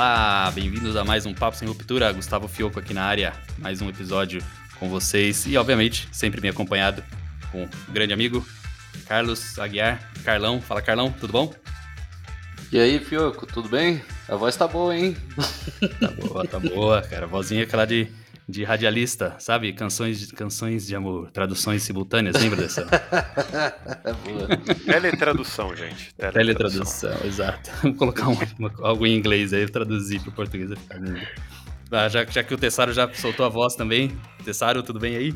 Olá, bem-vindos a mais um Papo Sem Ruptura. Gustavo Fioco aqui na área, mais um episódio com vocês e, obviamente, sempre me acompanhado com um grande amigo, Carlos Aguiar. Carlão, fala Carlão, tudo bom? E aí, Fioco, tudo bem? A voz tá boa, hein? Tá boa, tá boa, cara. A vozinha é aquela de, de radialista, sabe? Canções de, canções de amor, traduções simultâneas, lembra dessa? é. Teletradução, gente. Teletradução, Teletradução exato. Vamos colocar um, uma, algo em inglês aí, traduzir pro português. Vai ficar lindo. Ah, já, já que o Tessaro já soltou a voz também. Tessaro, tudo bem aí?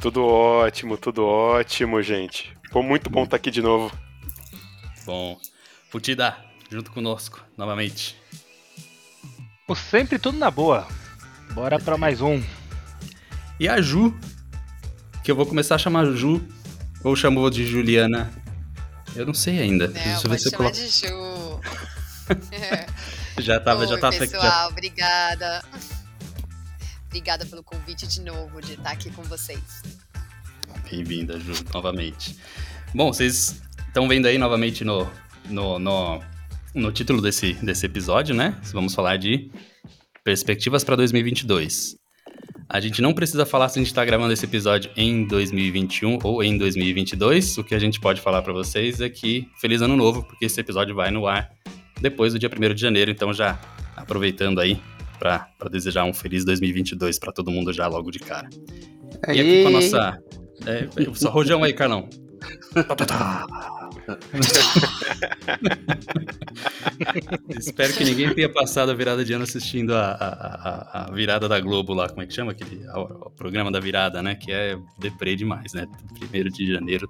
Tudo ótimo, tudo ótimo, gente. Foi muito bom estar aqui de novo. Bom. Futida, junto conosco, novamente. O sempre tudo na boa. Bora para mais um. E a Ju, que eu vou começar a chamar Ju, ou chamou de Juliana. Eu não sei ainda. Não, Deixa eu ver se eu coloco. de Ju. já tava, Oi, já tava pessoal, já... obrigada. Obrigada pelo convite de novo de estar aqui com vocês. Bem-vinda, Ju, novamente. Bom, vocês estão vendo aí novamente no, no, no, no título desse, desse episódio, né? Vamos falar de perspectivas para 2022. A gente não precisa falar se a gente está gravando esse episódio em 2021 ou em 2022. O que a gente pode falar para vocês é que feliz ano novo, porque esse episódio vai no ar depois do dia 1 de janeiro. Então, já aproveitando aí para desejar um feliz 2022 para todo mundo já logo de cara. E aqui com a nossa. É, só rojão aí, Carlão. Espero que ninguém tenha passado a virada de ano assistindo a, a, a, virada da Globo lá, como é que chama aquele o, programa da virada, né? Que é deprê demais, né? Primeiro de janeiro.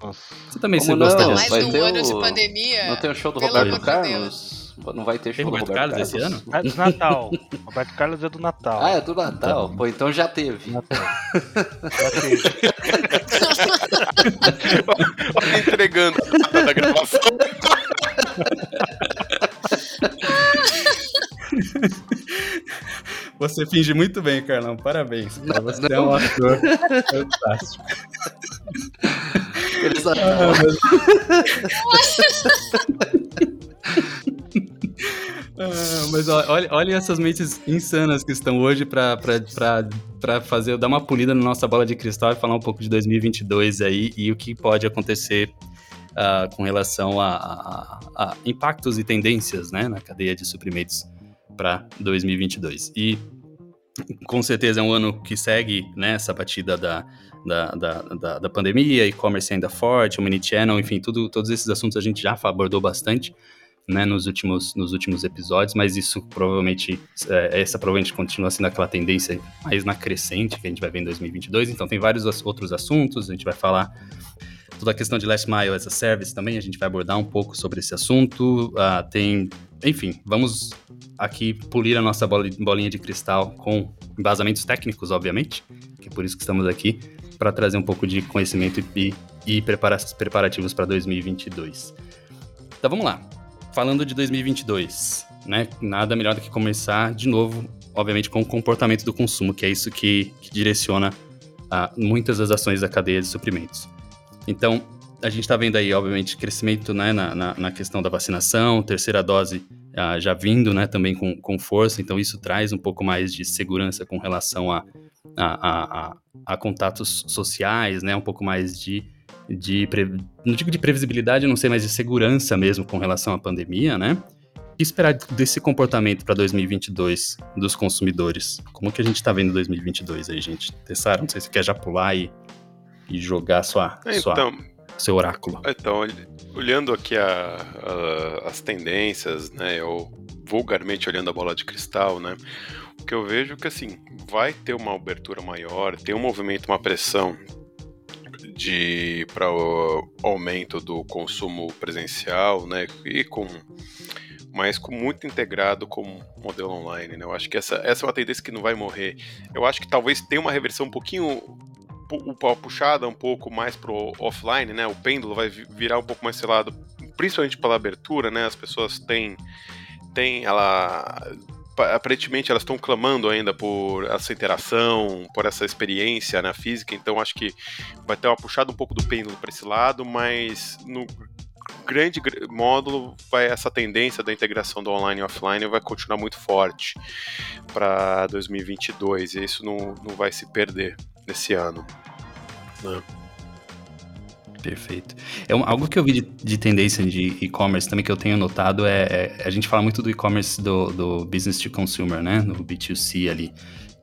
Você também se gosta de Mais um ano o... de pandemia. Não tem o show do Roberto Carlos? Não vai ter show Tem Roberto, Roberto Carlos, Carlos, esse ano? É do Natal. Roberto Carlos é do Natal. Ah, é do Natal. Então, Pô, então já teve. Natal. já teve. Olha entregando da gravação. Você finge muito bem, Carlão. Parabéns. Não, você não. é um ator fantástico. Eles ah, ah, mas olha, olha essas mentes insanas que estão hoje para fazer, dar uma polida na nossa bola de cristal e falar um pouco de 2022 aí e o que pode acontecer uh, com relação a, a, a, impactos e tendências né, na cadeia de suprimentos para 2022. E com certeza é um ano que segue né, essa batida da, da, da, da, da pandemia, e-commerce ainda forte, o mini-channel, enfim, tudo, todos esses assuntos a gente já abordou bastante né, nos, últimos, nos últimos episódios, mas isso provavelmente, é, essa provavelmente continua sendo aquela tendência mais na crescente que a gente vai ver em 2022. Então, tem vários outros assuntos, a gente vai falar toda a questão de Last Mile as a Service também, a gente vai abordar um pouco sobre esse assunto. Uh, tem, enfim, vamos aqui polir a nossa bolinha de cristal com embasamentos técnicos, obviamente, que é por isso que estamos aqui, para trazer um pouco de conhecimento e, e preparativos para 2022. Então vamos lá falando de 2022, né? Nada melhor do que começar de novo, obviamente, com o comportamento do consumo, que é isso que, que direciona uh, muitas das ações da cadeia de suprimentos. Então, a gente está vendo aí, obviamente, crescimento né, na, na, na, questão da vacinação, terceira dose uh, já vindo né, também com, com força, então isso traz um pouco mais de segurança com relação a, a, a, a contatos sociais, né, um pouco mais de de não digo de previsibilidade, não sei, mas de segurança mesmo com relação à pandemia, né? O que esperar desse comportamento para 2022 dos consumidores? Como que a gente está vendo 2022 aí, gente? Tessaro, não sei se você quer já pular e, e jogar sua, então, sua, seu oráculo. Então, olhando aqui a, a, as tendências, né, ou vulgarmente olhando a bola de cristal, né, o que eu vejo é que, assim, vai ter uma abertura maior, tem um movimento, uma pressão de para o aumento do consumo presencial, né? E com mas com muito integrado com modelo online, né? Eu acho que essa, essa é uma tendência que não vai morrer. Eu acho que talvez tenha uma reversão um pouquinho puxada um pouco mais pro offline, né? O pêndulo vai virar um pouco mais sei lado, principalmente pela abertura, né? As pessoas têm têm ela aparentemente elas estão clamando ainda por essa interação, por essa experiência na física, então acho que vai ter uma puxada um pouco do pêndulo para esse lado, mas no, grande módulo, vai essa tendência da integração do online e offline vai continuar muito forte para 2022 e isso não, não vai se perder nesse ano. Né? Perfeito. É um, algo que eu vi de, de tendência de e-commerce também que eu tenho notado é, é a gente fala muito do e-commerce do, do business to consumer, né? No B2C ali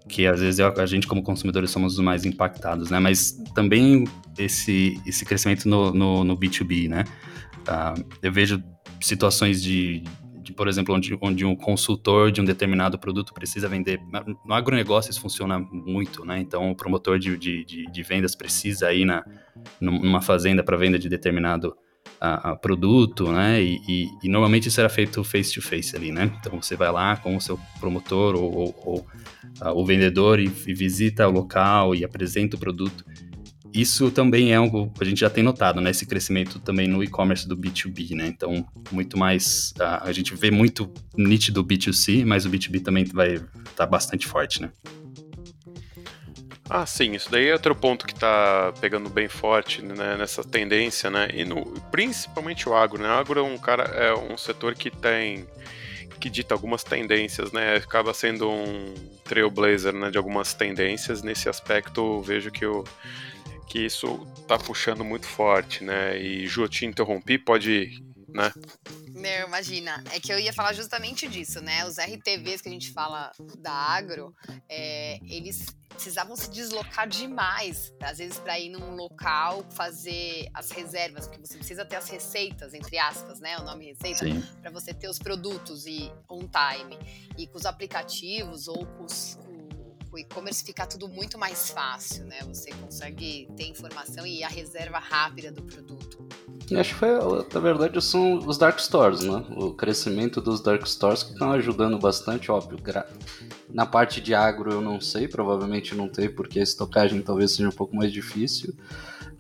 que às vezes a gente como consumidores somos os mais impactados, né? Mas também esse, esse crescimento no, no, no B2B, né? Uh, eu vejo situações de, de, por exemplo, onde, onde um consultor de um determinado produto precisa vender. No agronegócio isso funciona muito, né? Então o promotor de, de, de, de vendas precisa ir na, numa fazenda para venda de determinado a, a produto, né? E, e, e, normalmente isso era feito face to face ali, né? Então você vai lá com o seu promotor ou, ou, ou o vendedor e, e, visita o local e apresenta o produto. Isso também é algo que a gente já tem notado, né? Esse crescimento também no e-commerce do B2B, né? Então, muito mais. A, a gente vê muito nítido o B2C, mas o B2B também vai estar tá bastante forte, né? Ah, sim, isso daí é outro ponto que está pegando bem forte né, nessa tendência, né? E no, principalmente o agro, né? O agro é um cara, é um setor que tem que dita algumas tendências, né? Acaba sendo um trailblazer, né, de algumas tendências. Nesse aspecto, vejo que o que isso tá puxando muito forte, né? E Ju, eu te interrompi, pode, né? Meu, imagina. É que eu ia falar justamente disso, né? Os RTVs que a gente fala da agro, é, eles precisavam se deslocar demais, às vezes para ir num local fazer as reservas, porque você precisa ter as receitas, entre aspas, né, o nome receita, para você ter os produtos e on time. E com os aplicativos ou com os, o e-commerce fica tudo muito mais fácil, né? Você consegue ter informação e a reserva rápida do produto. Acho que foi, na verdade, são os dark stores, né? O crescimento dos dark stores que estão ajudando bastante, óbvio. Na parte de agro eu não sei, provavelmente não tem, porque a estocagem talvez seja um pouco mais difícil.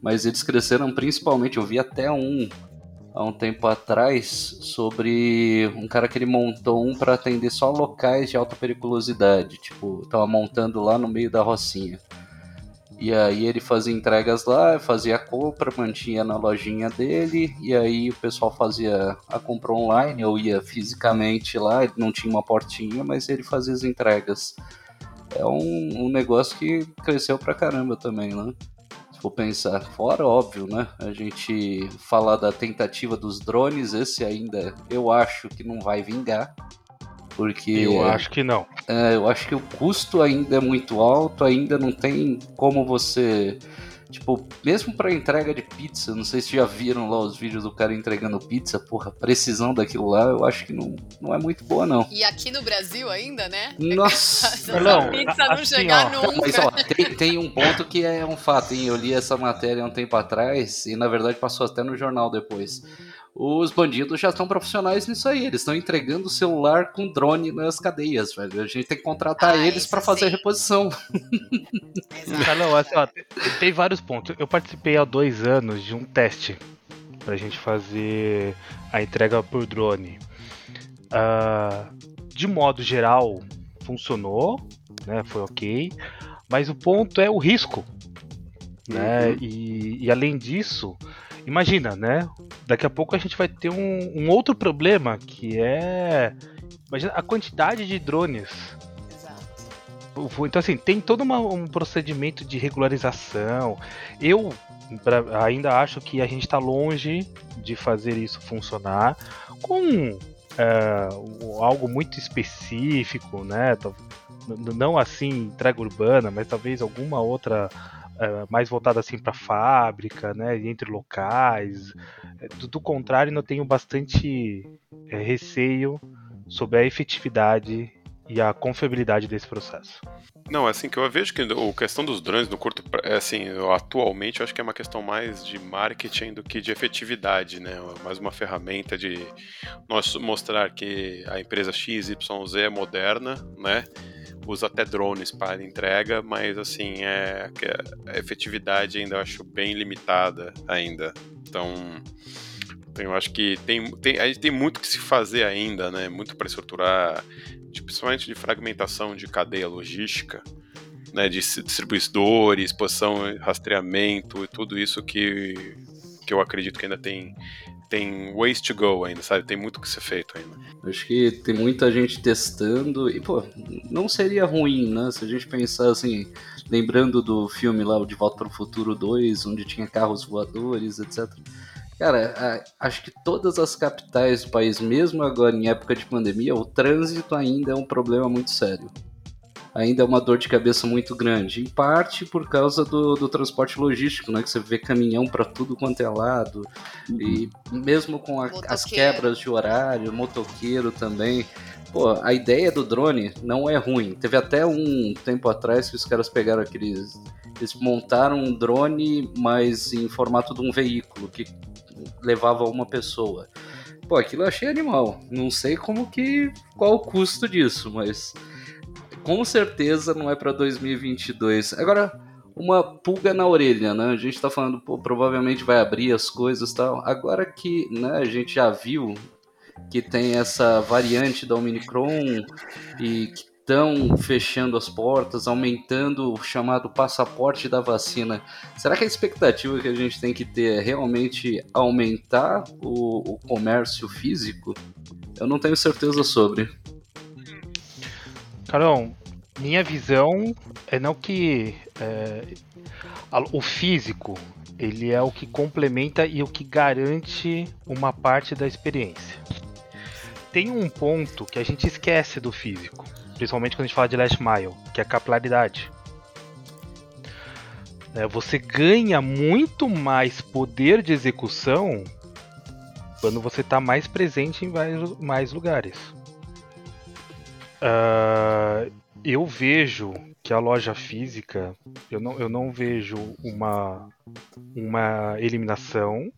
Mas eles cresceram principalmente, eu vi até um há um tempo atrás sobre um cara que ele montou um para atender só locais de alta periculosidade, tipo, tava montando lá no meio da rocinha. E aí ele fazia entregas lá, fazia a compra, mantinha na lojinha dele, e aí o pessoal fazia a compra online, ou ia fisicamente lá, não tinha uma portinha, mas ele fazia as entregas. É um, um negócio que cresceu pra caramba também, né? For pensar. Fora, óbvio, né? A gente falar da tentativa dos drones, esse ainda eu acho que não vai vingar. Porque. Eu acho que não. É, eu acho que o custo ainda é muito alto, ainda não tem como você Tipo, mesmo para entrega de pizza, não sei se já viram lá os vídeos do cara entregando pizza, porra, a precisão daquilo lá eu acho que não, não é muito boa, não. E aqui no Brasil ainda, né? Nossa! não, a pizza não assim, chegar ó, nunca. Mas ó, tem, tem, um ponto que é um fato, hein? Eu li essa matéria há um tempo atrás e na verdade passou até no jornal depois os bandidos já estão profissionais nisso aí. Eles estão entregando o celular com drone nas cadeias, velho. A gente tem que contratar ah, eles para fazer a reposição. Não, assim, ó, tem vários pontos. Eu participei há dois anos de um teste para a gente fazer a entrega por drone. Uh, de modo geral, funcionou, né? Foi ok. Mas o ponto é o risco. Né? Uhum. E, e além disso, Imagina, né? Daqui a pouco a gente vai ter um, um outro problema que é. Imagina a quantidade de drones. Exato. Então, assim, tem todo uma, um procedimento de regularização. Eu pra, ainda acho que a gente está longe de fazer isso funcionar com é, algo muito específico, né? Não assim entrega urbana, mas talvez alguma outra é, mais voltada assim para fábrica, né, entre locais. É, do, do, contrário, eu tenho bastante é, receio sobre a efetividade e a confiabilidade desse processo. Não, é assim que eu vejo que a questão dos drones no curto é assim, atualmente eu acho que é uma questão mais de marketing do que de efetividade, né? Mais uma ferramenta de nós mostrar que a empresa XYZ é moderna, né? usa até drones para entrega, mas assim, é, a efetividade ainda eu acho bem limitada ainda. Então, eu acho que tem, tem, a gente tem muito que se fazer ainda, né? Muito para estruturar, principalmente de fragmentação de cadeia logística, né? De distribuidores, posição, rastreamento e tudo isso que, que eu acredito que ainda tem tem ways to go ainda, sabe? Tem muito que ser feito ainda. Acho que tem muita gente testando e, pô, não seria ruim, né? Se a gente pensar assim, lembrando do filme lá, o De Volta para o Futuro 2, onde tinha carros voadores, etc. Cara, acho que todas as capitais do país, mesmo agora em época de pandemia, o trânsito ainda é um problema muito sério ainda é uma dor de cabeça muito grande. Em parte por causa do, do transporte logístico, né? Que você vê caminhão para tudo quanto é lado. Uhum. E mesmo com a, as quebras de horário, motoqueiro também. Pô, a ideia do drone não é ruim. Teve até um tempo atrás que os caras pegaram aqueles. Eles montaram um drone, mas em formato de um veículo que levava uma pessoa. Pô, aquilo eu achei animal. Não sei como que. qual o custo disso, mas com certeza não é para 2022. Agora, uma pulga na orelha, né? A gente tá falando, pô, provavelmente vai abrir as coisas e tal. Agora que né, a gente já viu que tem essa variante da Omicron e que estão fechando as portas, aumentando o chamado passaporte da vacina. Será que a expectativa que a gente tem que ter é realmente aumentar o, o comércio físico? Eu não tenho certeza sobre. Carol, minha visão é não que é, o físico ele é o que complementa e o que garante uma parte da experiência. Tem um ponto que a gente esquece do físico, principalmente quando a gente fala de last mile, que é a capilaridade. É, você ganha muito mais poder de execução quando você está mais presente em mais, lugares. Uh, eu vejo que a loja física, eu não, eu não vejo uma, uma eliminação,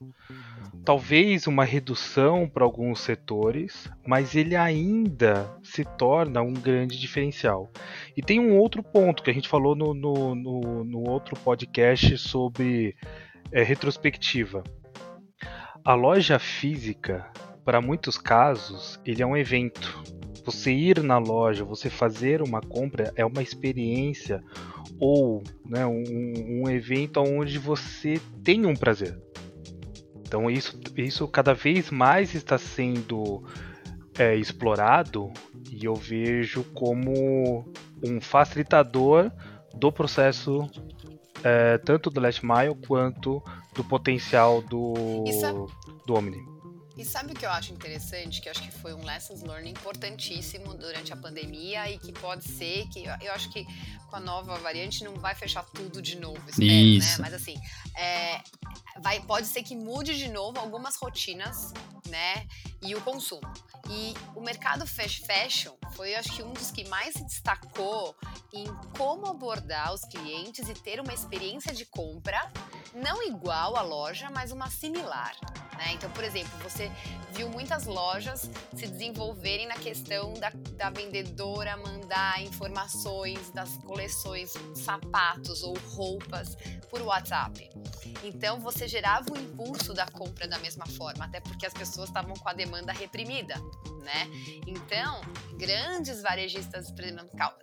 talvez uma redução para alguns setores, mas ele ainda se torna um grande diferencial. E tem um outro ponto que a gente falou no, no, no, no outro podcast sobre é, retrospectiva. A loja física, para muitos casos, ele é um evento você ir na loja, você fazer uma compra é uma experiência ou né, um, um evento onde você tem um prazer. Então isso, isso cada vez mais está sendo é, explorado e eu vejo como um facilitador do processo é, tanto do Last Mile quanto do potencial do, do Omni. E sabe o que eu acho interessante? Que eu acho que foi um lessons learned importantíssimo durante a pandemia e que pode ser que eu acho que com a nova variante não vai fechar tudo de novo, espero, né? Isso. né? Mas assim, é, vai, pode ser que mude de novo algumas rotinas, né? E o consumo. E o mercado fashion foi, acho que, um dos que mais se destacou em como abordar os clientes e ter uma experiência de compra não igual à loja, mas uma similar. Né? Então, por exemplo, você viu muitas lojas se desenvolverem na questão da, da vendedora mandar informações das coleções, sapatos ou roupas por WhatsApp. Então, você gerava o impulso da compra da mesma forma, até porque as pessoas estavam com a demanda reprimida né? Então, grandes varejistas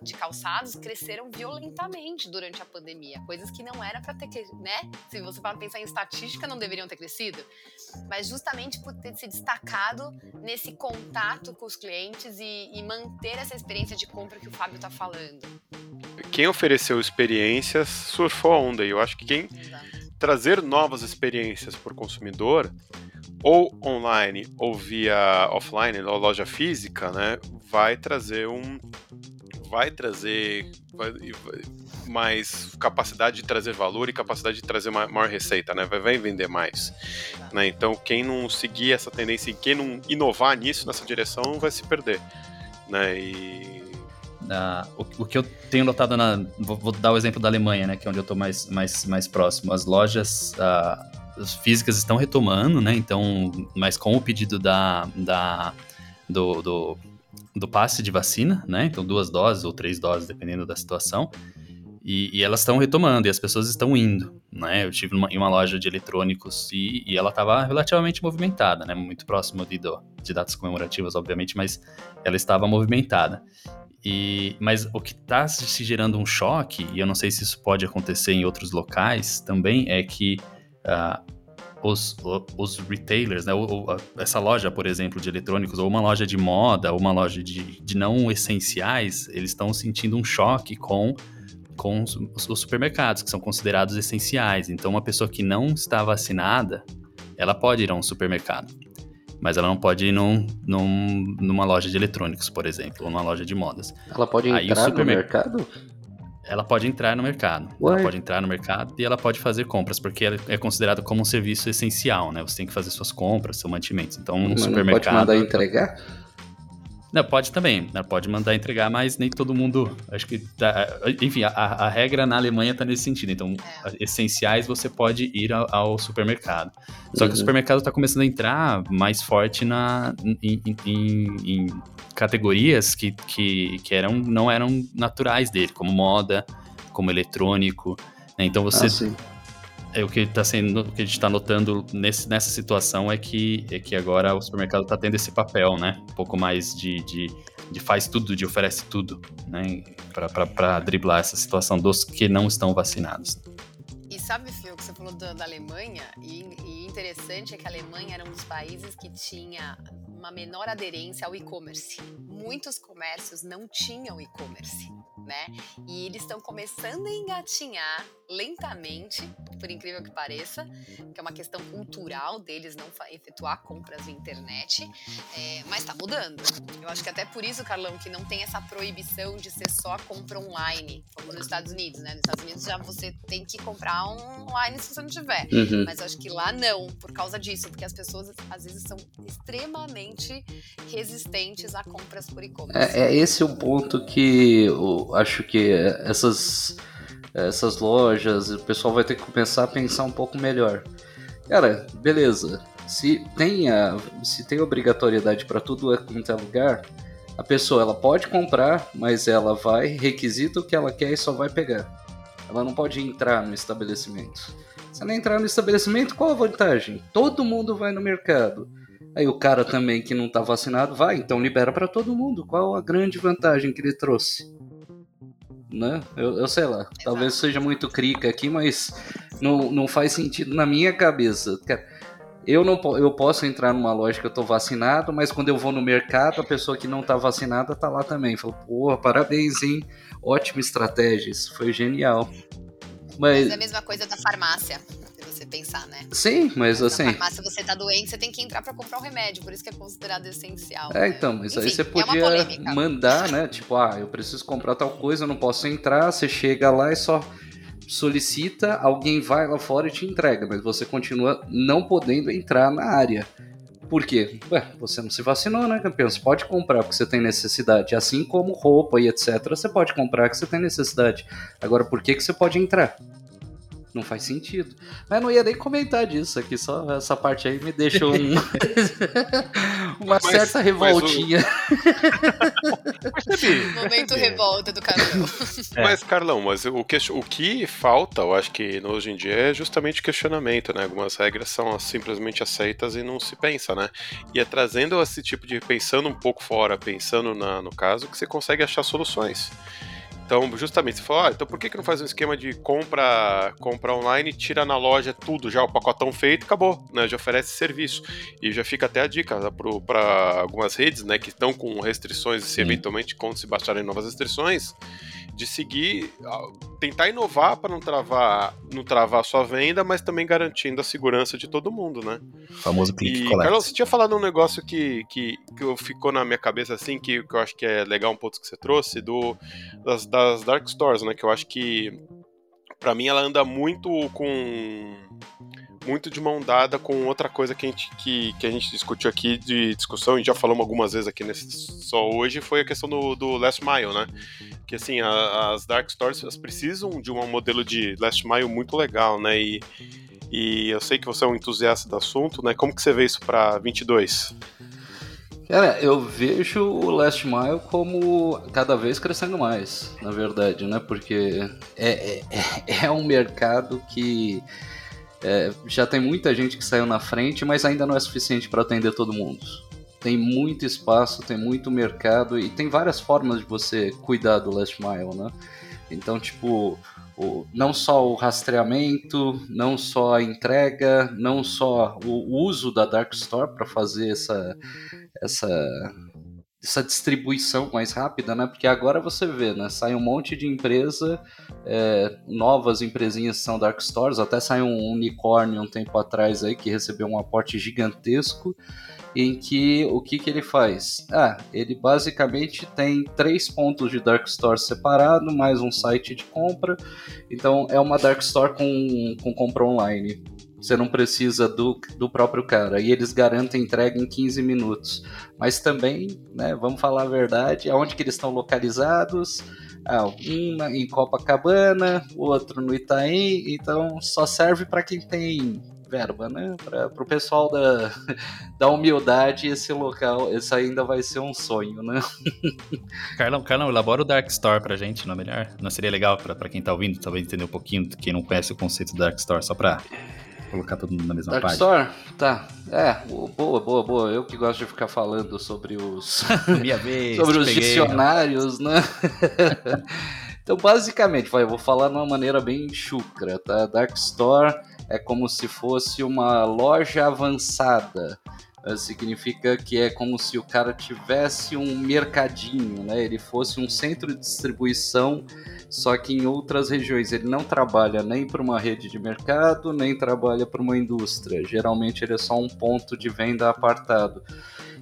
de calçados cresceram violentamente durante a pandemia, coisas que não era para ter, né? Se você pensar em estatística, não deveriam ter crescido, mas justamente por ter se destacado nesse contato com os clientes e, e manter essa experiência de compra que o Fábio está falando. Quem ofereceu experiências surfou a onda, e eu acho que quem Exato. trazer novas experiências para o consumidor ou online ou via offline, ou loja física, né, vai trazer um vai trazer vai, mais capacidade de trazer valor e capacidade de trazer maior receita, né? Vai, vai vender mais. Né? Então, quem não seguir essa tendência e quem não inovar nisso, nessa direção, vai se perder. Né? E... Uh, o, o, que eu tenho notado na. Vou, vou, dar o exemplo da Alemanha, né? Que é onde eu estou mais, mais, mais próximo. As lojas. Uh, as físicas estão retomando, né? Então, mas com o pedido da, da do, do, do, passe de vacina, né? Então, duas doses ou três doses, dependendo da situação. E, e elas estão retomando e as pessoas estão indo, né? Eu tive em uma loja de eletrônicos e, e ela estava relativamente movimentada, né? Muito próximo de, de datas comemorativas, obviamente, mas ela estava movimentada. E, mas o que está se gerando um choque, e eu não sei se isso pode acontecer em outros locais também, é que uh, os, os retailers, né, essa loja, por exemplo, de eletrônicos, ou uma loja de moda, ou uma loja de, de não essenciais, eles estão sentindo um choque com, com os, os, supermercados, que são considerados essenciais. Então, uma pessoa que não está vacinada, ela pode ir a um supermercado, mas ela não pode ir num, num, numa loja de eletrônicos, por exemplo, ou numa loja de modas. Ela pode entrar no mercado? Ela pode entrar no mercado. Ué? Ela pode entrar no mercado e ela pode fazer compras, porque ela é considerada como um serviço essencial, né? Você tem que fazer suas compras, seus mantimentos. Então, um Mas supermercado. Não pode mandar entregar? Não, pode também. Ela pode mandar entregar, mas nem todo mundo. Acho que. Tá, enfim, a, a, regra na Alemanha está nesse sentido. Então, é. essenciais você pode ir ao, ao supermercado. Só uhum. que o uhum. supermercado está começando a entrar mais forte na, em, em, em categorias que, que, que eram, não eram naturais dele, como moda, como eletrônico. Né? Então você. Ah, é, o que está sendo, o que a gente está notando nesse, nessa situação é que, é que agora o supermercado está tendo esse papel, né? Um pouco mais de, de, de faz tudo, de oferece tudo, né? Para driblar essa situação dos que não estão vacinados. E sabe, Fio, que você falou da, da Alemanha, e, e interessante é que a Alemanha era um dos países que tinha uma menor aderência ao e-commerce. Muitos comércios não tinham e-commerce, né? E eles estão começando a engatinhar lentamente, por incrível que pareça, que é uma questão cultural deles não efetuar compras via internet, é, mas está mudando. Eu acho que até por isso, Carlão, que não tem essa proibição de ser só compra online, como nos Estados Unidos, né? Nos Estados Unidos já você tem que comprar online se você não tiver, uhum. mas eu acho que lá não, por causa disso, porque as pessoas às vezes são extremamente resistentes a compras por e-commerce. É, é esse o ponto que eu acho que essas, essas lojas, o pessoal vai ter que começar a pensar um pouco melhor. Cara, beleza. Se tem, a, se tem obrigatoriedade para tudo quanto é lugar, a pessoa ela pode comprar, mas ela vai, requisita o que ela quer e só vai pegar. Ela não pode entrar no estabelecimento. Se ela entrar no estabelecimento, qual a vantagem? Todo mundo vai no mercado. Aí o cara também que não tá vacinado vai, então libera para todo mundo. Qual a grande vantagem que ele trouxe? Né? Eu, eu sei lá, Exato. talvez seja muito crica aqui, mas não, não faz sentido na minha cabeça. Eu não eu posso entrar numa loja que eu tô vacinado, mas quando eu vou no mercado, a pessoa que não tá vacinada tá lá também. Falo, pô, parabéns, hein? Ótima estratégia, isso foi genial. Mas... mas é a mesma coisa da farmácia pensar, né? Sim, mas assim. Na farmácia você tá doente, você tem que entrar para comprar o um remédio, por isso que é considerado essencial. É, né? então, mas Enfim, aí você é podia é mandar, né? Tipo, ah, eu preciso comprar tal coisa, eu não posso entrar, você chega lá e só solicita, alguém vai lá fora e te entrega, mas você continua não podendo entrar na área. Por quê? Ué, você não se vacinou, né, campeão? Você pode comprar porque você tem necessidade. Assim como roupa e etc. Você pode comprar que você tem necessidade. Agora, por que, que você pode entrar? Não faz sentido. Mas não ia nem comentar disso aqui, só essa parte aí me deixou um... uma mas, certa revoltinha. Mas o... Momento revolta do Carlão. É. Mas, Carlão, mas o que, o que falta, eu acho que hoje em dia, é justamente questionamento, né? Algumas regras são simplesmente aceitas e não se pensa, né? E é trazendo esse tipo de pensando um pouco fora, pensando na, no caso, que você consegue achar soluções. Então, justamente, você falou, ah, então por que, que não faz um esquema de compra, compra online, tira na loja tudo, já o pacotão feito, acabou, né? Já oferece serviço. E já fica até a dica né, para algumas redes, né, que estão com restrições, e se eventualmente quando se baixarem novas restrições, de seguir, tentar inovar para não travar, não travar a sua venda, mas também garantindo a segurança de todo mundo, né? O famoso click e, collect. Carlos, você tinha falado um negócio que, que, que ficou na minha cabeça assim, que, que eu acho que é legal um ponto que você trouxe, do, das, das Dark Stores, né? Que eu acho que, para mim, ela anda muito com muito de mão dada com outra coisa que a gente, que, que a gente discutiu aqui de discussão e já falamos algumas vezes aqui nesse só hoje, foi a questão do, do Last Mile, né? Que assim, a, as Dark Stores elas precisam de um modelo de Last Mile muito legal, né? E, e eu sei que você é um entusiasta do assunto, né? Como que você vê isso para 22? Cara, eu vejo o Last Mile como cada vez crescendo mais, na verdade, né? Porque é, é, é um mercado que é, já tem muita gente que saiu na frente, mas ainda não é suficiente para atender todo mundo. Tem muito espaço, tem muito mercado e tem várias formas de você cuidar do last mile, né? Então, tipo, o, não só o rastreamento, não só a entrega, não só o uso da Dark Store para fazer essa, essa essa distribuição mais rápida, né? Porque agora você vê, né? Sai um monte de empresa, é, novas empresinhas são dark stores, até saiu um unicórnio um tempo atrás aí que recebeu um aporte gigantesco, em que o que, que ele faz? Ah, ele basicamente tem três pontos de dark store separado, mais um site de compra, então é uma dark store com, com compra online. Você não precisa do, do próprio cara. E eles garantem entrega em 15 minutos. Mas também, né, vamos falar a verdade, aonde que eles estão localizados? Ah, um em Copacabana, o outro no Itaim, então só serve para quem tem verba, né? Para o pessoal da, da humildade, esse local, esse ainda vai ser um sonho, né? Carlão, Carlão, elabora o Dark Store pra gente, não é melhor? Não seria legal para quem tá ouvindo, talvez entender um pouquinho, quem não conhece o conceito do Dark Store, só para colocar todo mundo na mesma Dark página. Store? Tá. É, boa, boa, boa. Eu que gosto de ficar falando sobre os. Minha vez. sobre os peguei, dicionários, né? então, basicamente, vai, eu vou falar de uma maneira bem chucra, tá? Dark Store é como se fosse uma loja avançada significa que é como se o cara tivesse um mercadinho, né? Ele fosse um centro de distribuição, só que em outras regiões. Ele não trabalha nem para uma rede de mercado, nem trabalha para uma indústria. Geralmente ele é só um ponto de venda apartado.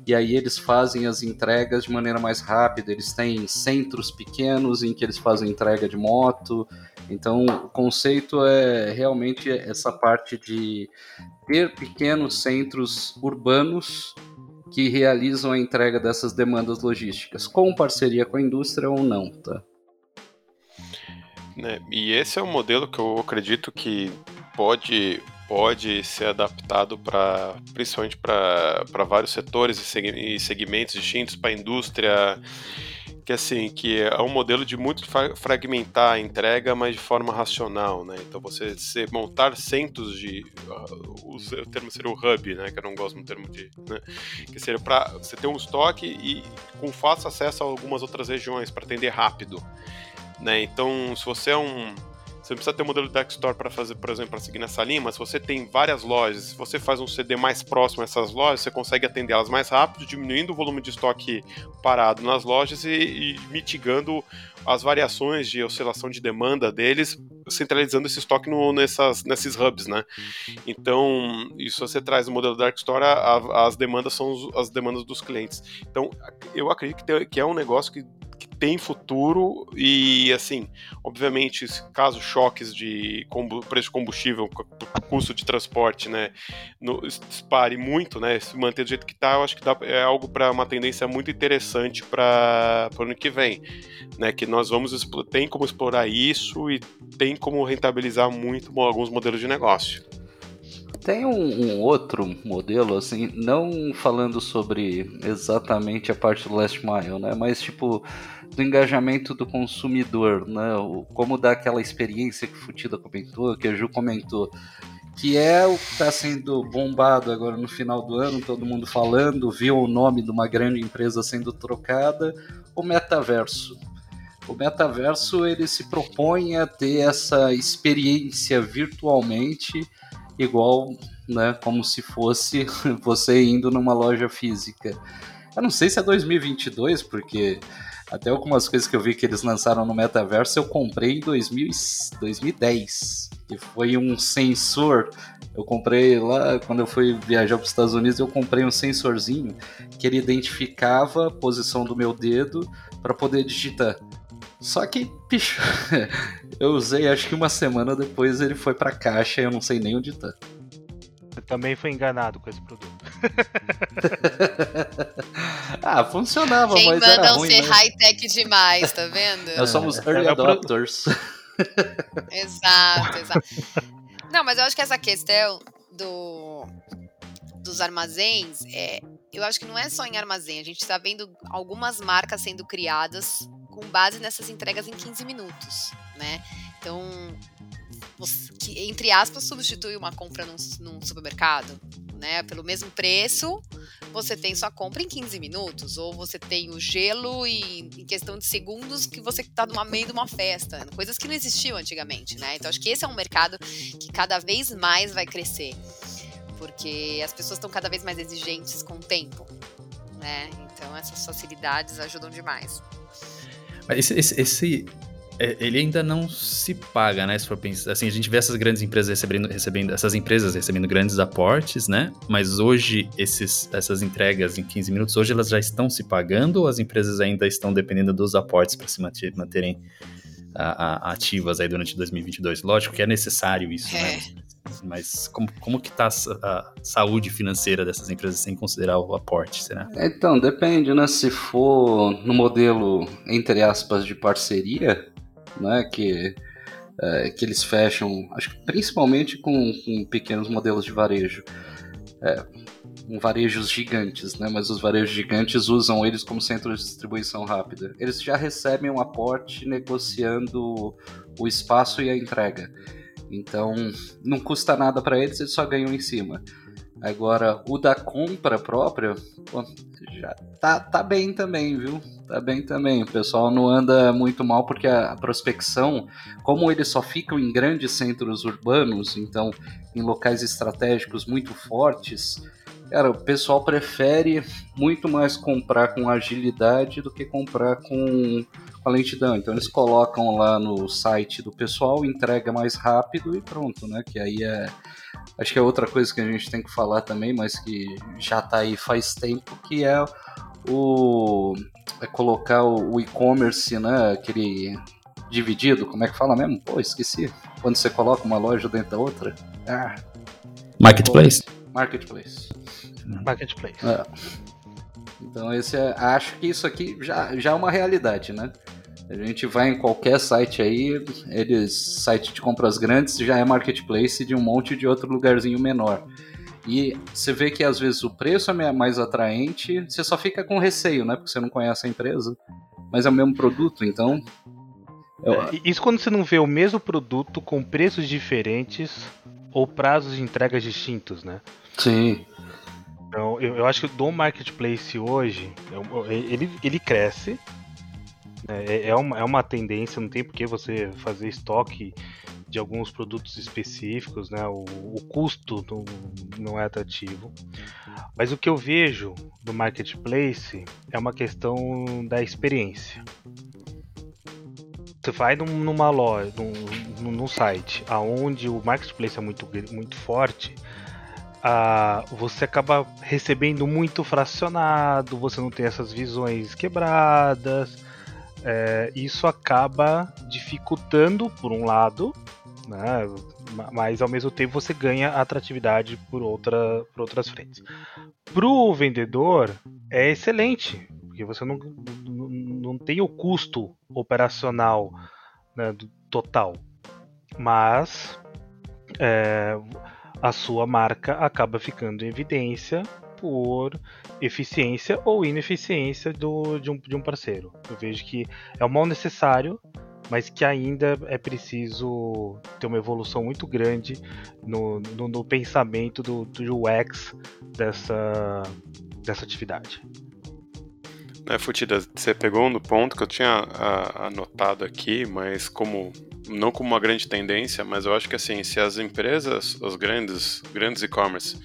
E aí eles fazem as entregas de maneira mais rápida. Eles têm centros pequenos em que eles fazem entrega de moto. Então o conceito é realmente essa parte de ter pequenos centros urbanos que realizam a entrega dessas demandas logísticas, com parceria com a indústria ou não, tá? Né, e esse é um modelo que eu acredito que pode, pode ser adaptado para principalmente para vários setores e segmentos distintos, para a indústria que assim, que é um modelo de muito fragmentar a entrega, mas de forma racional, né? Então você, você montar centros de, uh, o termo seria o hub, né? Que eu não gosto do termo de, né? Que seria para você ter um estoque e com fácil acesso a algumas outras regiões para atender rápido, né? Então, se você é um você não precisa ter um modelo de Dark Store para fazer, por exemplo, para seguir nessa linha, mas você tem várias lojas, se você faz um CD mais próximo a essas lojas, você consegue atender elas mais rápido, diminuindo o volume de estoque parado nas lojas e, e mitigando as variações de oscilação de demanda deles, centralizando esse estoque no, nessas, nesses hubs, né? Então, isso você traz no modelo Dark Store, a, as demandas são as demandas dos clientes. Então, eu acredito que, tem, que é um negócio que tem futuro e, assim, obviamente, caso choques de preço de combustível, custo de transporte, né, no, dispare muito, né, se manter do jeito que está, eu acho que dá, é algo para uma tendência muito interessante para o ano que vem, né, que nós vamos, tem como explorar isso e tem como rentabilizar muito alguns modelos de negócio. Tem um, um, outro modelo, assim, não falando sobre exatamente a parte do last mile, né? Mas tipo, do engajamento do consumidor, né? O, como dar aquela experiência que o Futida comentou, que a Ju comentou, que é o que está sendo bombado agora no final do ano, todo mundo falando, viu o nome de uma grande empresa sendo trocada, o metaverso. O metaverso ele se propõe a ter essa experiência virtualmente igual, né, como se fosse você indo numa loja física. Eu não sei se é 2022, porque até algumas coisas que eu vi que eles lançaram no metaverso eu comprei em 2000, 2010, que foi um sensor. Eu comprei lá, quando eu fui viajar para os Estados Unidos, eu comprei um sensorzinho que ele identificava a posição do meu dedo para poder digitar. Só que, bicho, eu usei acho que uma semana depois ele foi pra caixa e eu não sei nem onde tá. Você também foi enganado com esse produto. ah, funcionava, Quem mas era ruim. ser high-tech demais, tá vendo? Nós somos early adopters. exato, exato. Não, mas eu acho que essa questão do, dos armazéns, é, eu acho que não é só em armazém. A gente está vendo algumas marcas sendo criadas com base nessas entregas em 15 minutos, né? Então, que, entre aspas, substitui uma compra num, num supermercado, né? Pelo mesmo preço, você tem sua compra em 15 minutos, ou você tem o gelo e em questão de segundos que você está no meio de uma festa, coisas que não existiam antigamente, né? Então acho que esse é um mercado que cada vez mais vai crescer, porque as pessoas estão cada vez mais exigentes com o tempo, né? Então essas facilidades ajudam demais. Esse, esse, esse, é, ele ainda não se paga, né? Se for pensar, assim, a gente vê essas grandes empresas recebendo, recebendo essas empresas recebendo grandes aportes, né? Mas hoje esses, essas entregas em 15 minutos, hoje elas já estão se pagando ou as empresas ainda estão dependendo dos aportes para se manter, manterem ativas aí durante 2022? Lógico que é necessário isso, né? é. né? Mas como, como que está a saúde financeira dessas empresas sem considerar o aporte, será? Então, depende, né? Se for no modelo, entre aspas, de parceria, né? Que, é, que eles fecham, acho que principalmente com, com pequenos modelos de varejo. É, varejos gigantes, né? Mas os varejos gigantes usam eles como centro de distribuição rápida. Eles já recebem um aporte negociando o espaço e a entrega. Então, não custa nada para eles, eles só ganham em cima. Agora, o da compra própria, já tá, tá bem também, viu? Tá bem também. O pessoal não anda muito mal porque a prospecção, como eles só ficam em grandes centros urbanos, então em locais estratégicos muito fortes, cara, o pessoal prefere muito mais comprar com agilidade do que comprar com, com a lentidão. Então eles colocam lá no site do pessoal, entrega mais rápido e pronto, né? Que aí é Acho que é outra coisa que a gente tem que falar também, mas que já está aí faz tempo, que é o é colocar o, o e-commerce, né, aquele dividido, como é que fala mesmo? Pô, esqueci. Quando você coloca uma loja dentro da outra. Ah. Marketplace. Marketplace. Marketplace. É. Então esse é, acho que isso aqui já, já é uma realidade, né? A gente vai em qualquer site aí, eles site de compras grandes já é marketplace de um monte de outro lugarzinho menor. E você vê que às vezes o preço é mais atraente, você só fica com receio, né? Porque você não conhece a empresa, mas é o mesmo produto, então. Eu... É, isso quando você não vê o mesmo produto com preços diferentes ou prazos de entregas distintos, né? Sim. Então, eu, eu acho que do marketplace hoje, ele, ele cresce, é, é, uma, é uma tendência, não tem por que você fazer estoque de alguns produtos específicos, né? O, o custo não, não, é atrativo. Mas o que eu vejo do marketplace é uma questão da experiência. Você vai num, numa loja, num, num site, aonde o marketplace é muito, muito forte, ah, você acaba recebendo muito fracionado, você não tem essas visões quebradas é, isso acaba dificultando, por um lado, né, mas ao mesmo tempo você ganha atratividade por, outra, por outras frentes. Para o vendedor, é excelente, porque você não, não, não tem o custo operacional né, total, mas é, a sua marca acaba ficando em evidência por eficiência ou ineficiência do, de, um, de um parceiro. Eu vejo que é um mal necessário, mas que ainda é preciso ter uma evolução muito grande no, no, no pensamento do, do UX dessa, dessa atividade. É, Futida, você pegou no ponto que eu tinha a, anotado aqui, mas como não como uma grande tendência, mas eu acho que assim, se as empresas, os grandes, grandes e-commerce,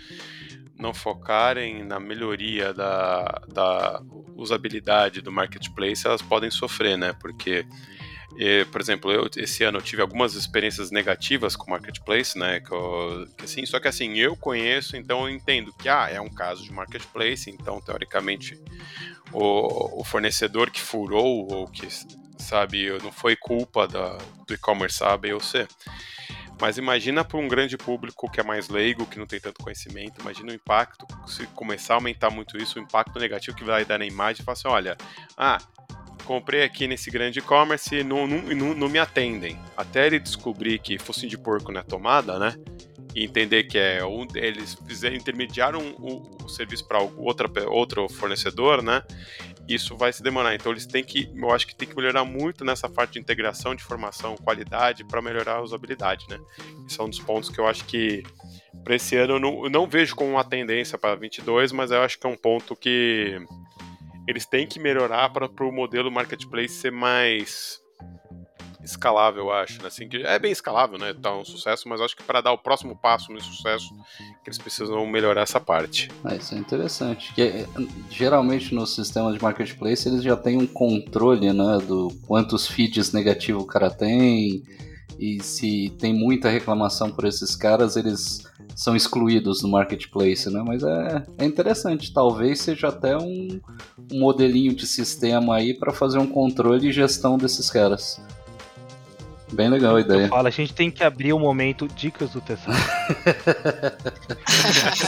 não focarem na melhoria da, da usabilidade do marketplace, elas podem sofrer, né? Porque, por exemplo, eu, esse ano eu tive algumas experiências negativas com o marketplace, né? Que, eu, que assim, só que assim, eu conheço, então eu entendo que ah, é um caso de marketplace, então teoricamente o, o fornecedor que furou ou que sabe não foi culpa da, do e-commerce A, B ou C. Mas imagina para um grande público que é mais leigo, que não tem tanto conhecimento, imagina o impacto, se começar a aumentar muito isso, o impacto negativo que vai dar na imagem, falar assim, olha, ah, comprei aqui nesse grande e-commerce e não, não, não, não, me atendem. Até ele descobrir que fosse de porco na tomada, né? E entender que é um, eles fizeram, intermediaram o, o serviço para outro fornecedor, né? isso vai se demorar. Então eles têm que, eu acho que tem que melhorar muito nessa parte de integração de informação, qualidade, para melhorar a usabilidade, né? Isso é um dos pontos que eu acho que para esse ano eu não, eu não, vejo como uma tendência para 22, mas eu acho que é um ponto que eles têm que melhorar para o modelo marketplace ser mais escalável, eu acho. Né? Assim, que é bem escalável, né? Tá um sucesso, mas acho que para dar o próximo passo no sucesso, que eles precisam melhorar essa parte. Ah, isso é interessante. Porque, geralmente nos sistemas de marketplace eles já têm um controle, né? Do quantos feeds negativos o cara tem. E se tem muita reclamação por esses caras, eles são excluídos do marketplace, né? Mas é, é interessante. Talvez seja até um, um modelinho de sistema aí para fazer um controle e gestão desses caras. Bem legal a ideia. Eu falo, a gente tem que abrir o um momento dicas do Tessan.